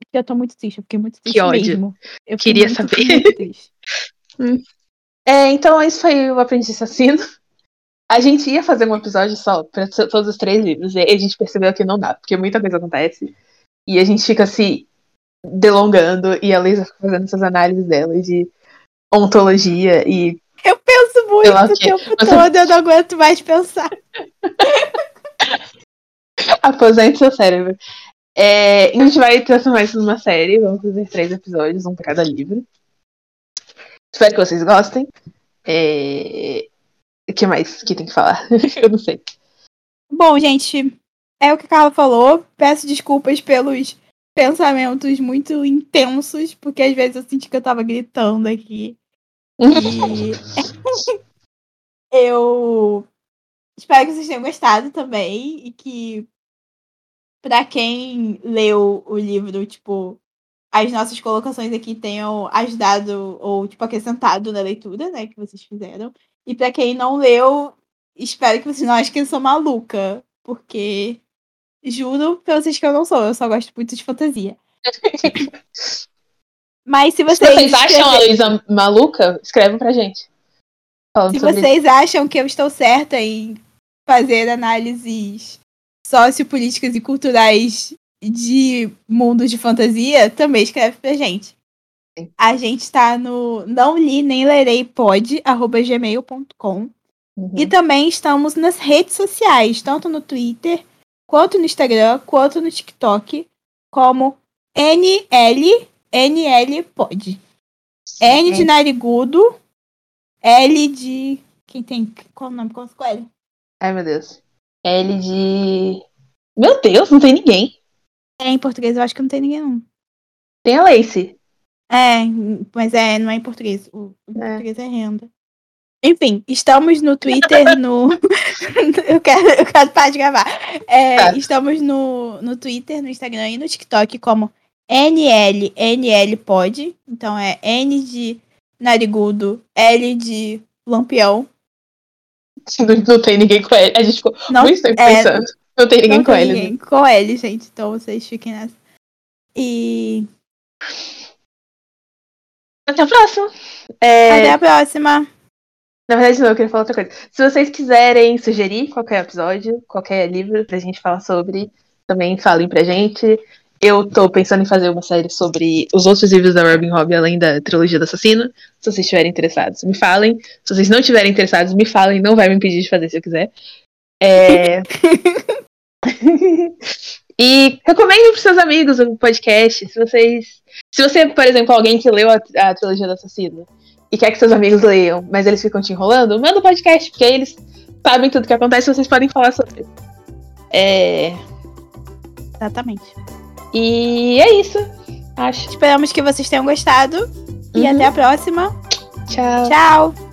Porque eu tô muito triste, eu fiquei muito triste que ódio. mesmo. Eu Queria muito, saber. Muito hum. é, então, esse foi o Aprendiz Assassino. A gente ia fazer um episódio só para todos os três livros, e a gente percebeu que não dá, porque muita coisa acontece. E a gente fica se delongando, e a Lisa fica fazendo essas análises dela de ontologia e. Eu penso muito o tempo Você... todo, eu não aguento mais pensar. [laughs] Aposente seu cérebro. É, a gente vai transformar isso numa série. Vamos fazer três episódios, um para cada livro. Espero que vocês gostem. É... O que mais que tem que falar? [laughs] Eu não sei. Bom, gente, é o que a Carla falou. Peço desculpas pelos pensamentos muito intensos, porque às vezes eu senti que eu tava gritando aqui. E [laughs] eu espero que vocês tenham gostado também e que para quem leu o livro, tipo, as nossas colocações aqui tenham ajudado ou tipo acrescentado na leitura, né, que vocês fizeram. E para quem não leu, espero que vocês não achem que eu sou maluca, porque juro pra vocês que eu não sou, eu só gosto muito de fantasia. [laughs] Mas se vocês. Se vocês acham a Luísa maluca, escrevam pra gente. Se vocês isso. acham que eu estou certa em fazer análises sociopolíticas e culturais de mundos de fantasia, também escreve pra gente. A gente tá no não li nem lerei pode, arroba gmail.com. Uhum. E também estamos nas redes sociais, tanto no Twitter, quanto no Instagram, quanto no TikTok, como NL, NL pode. N de narigudo, L de. Quem tem. Qual o nome? Qual é L? Ai, meu Deus. L de. Meu Deus, não tem ninguém. É, em português eu acho que não tem ninguém, não. Tem a Lace. É, mas é, não é em português. O, o é. português é renda. Enfim, estamos no Twitter, [laughs] no. [laughs] eu, quero, eu quero parar de gravar. É, tá. Estamos no, no Twitter, no Instagram e no TikTok como NLNL Então é N de narigudo, L de lampião. Não, não tem ninguém com L. A gente ficou não, muito tempo é, pensando. Não tem ninguém não com tem L. Ninguém né? com L, gente. Então vocês fiquem nessa. E. Até a próxima. É... Até a próxima. Na verdade, não, eu queria falar outra coisa. Se vocês quiserem sugerir qualquer episódio, qualquer livro pra gente falar sobre, também falem pra gente. Eu tô pensando em fazer uma série sobre os outros livros da Robin Hood, além da trilogia do assassino. Se vocês estiverem interessados, me falem. Se vocês não estiverem interessados, me falem. Não vai me impedir de fazer se eu quiser. É... [laughs] e recomendo pros seus amigos o podcast. Se vocês. Se você, por exemplo, alguém que leu a, a trilogia do assassino e quer que seus amigos leiam, mas eles ficam te enrolando, manda o um podcast, porque aí eles sabem tudo que acontece e vocês podem falar sobre. É. Exatamente. E é isso. Acho. Esperamos que vocês tenham gostado. Uhum. E até a próxima. Tchau. Tchau.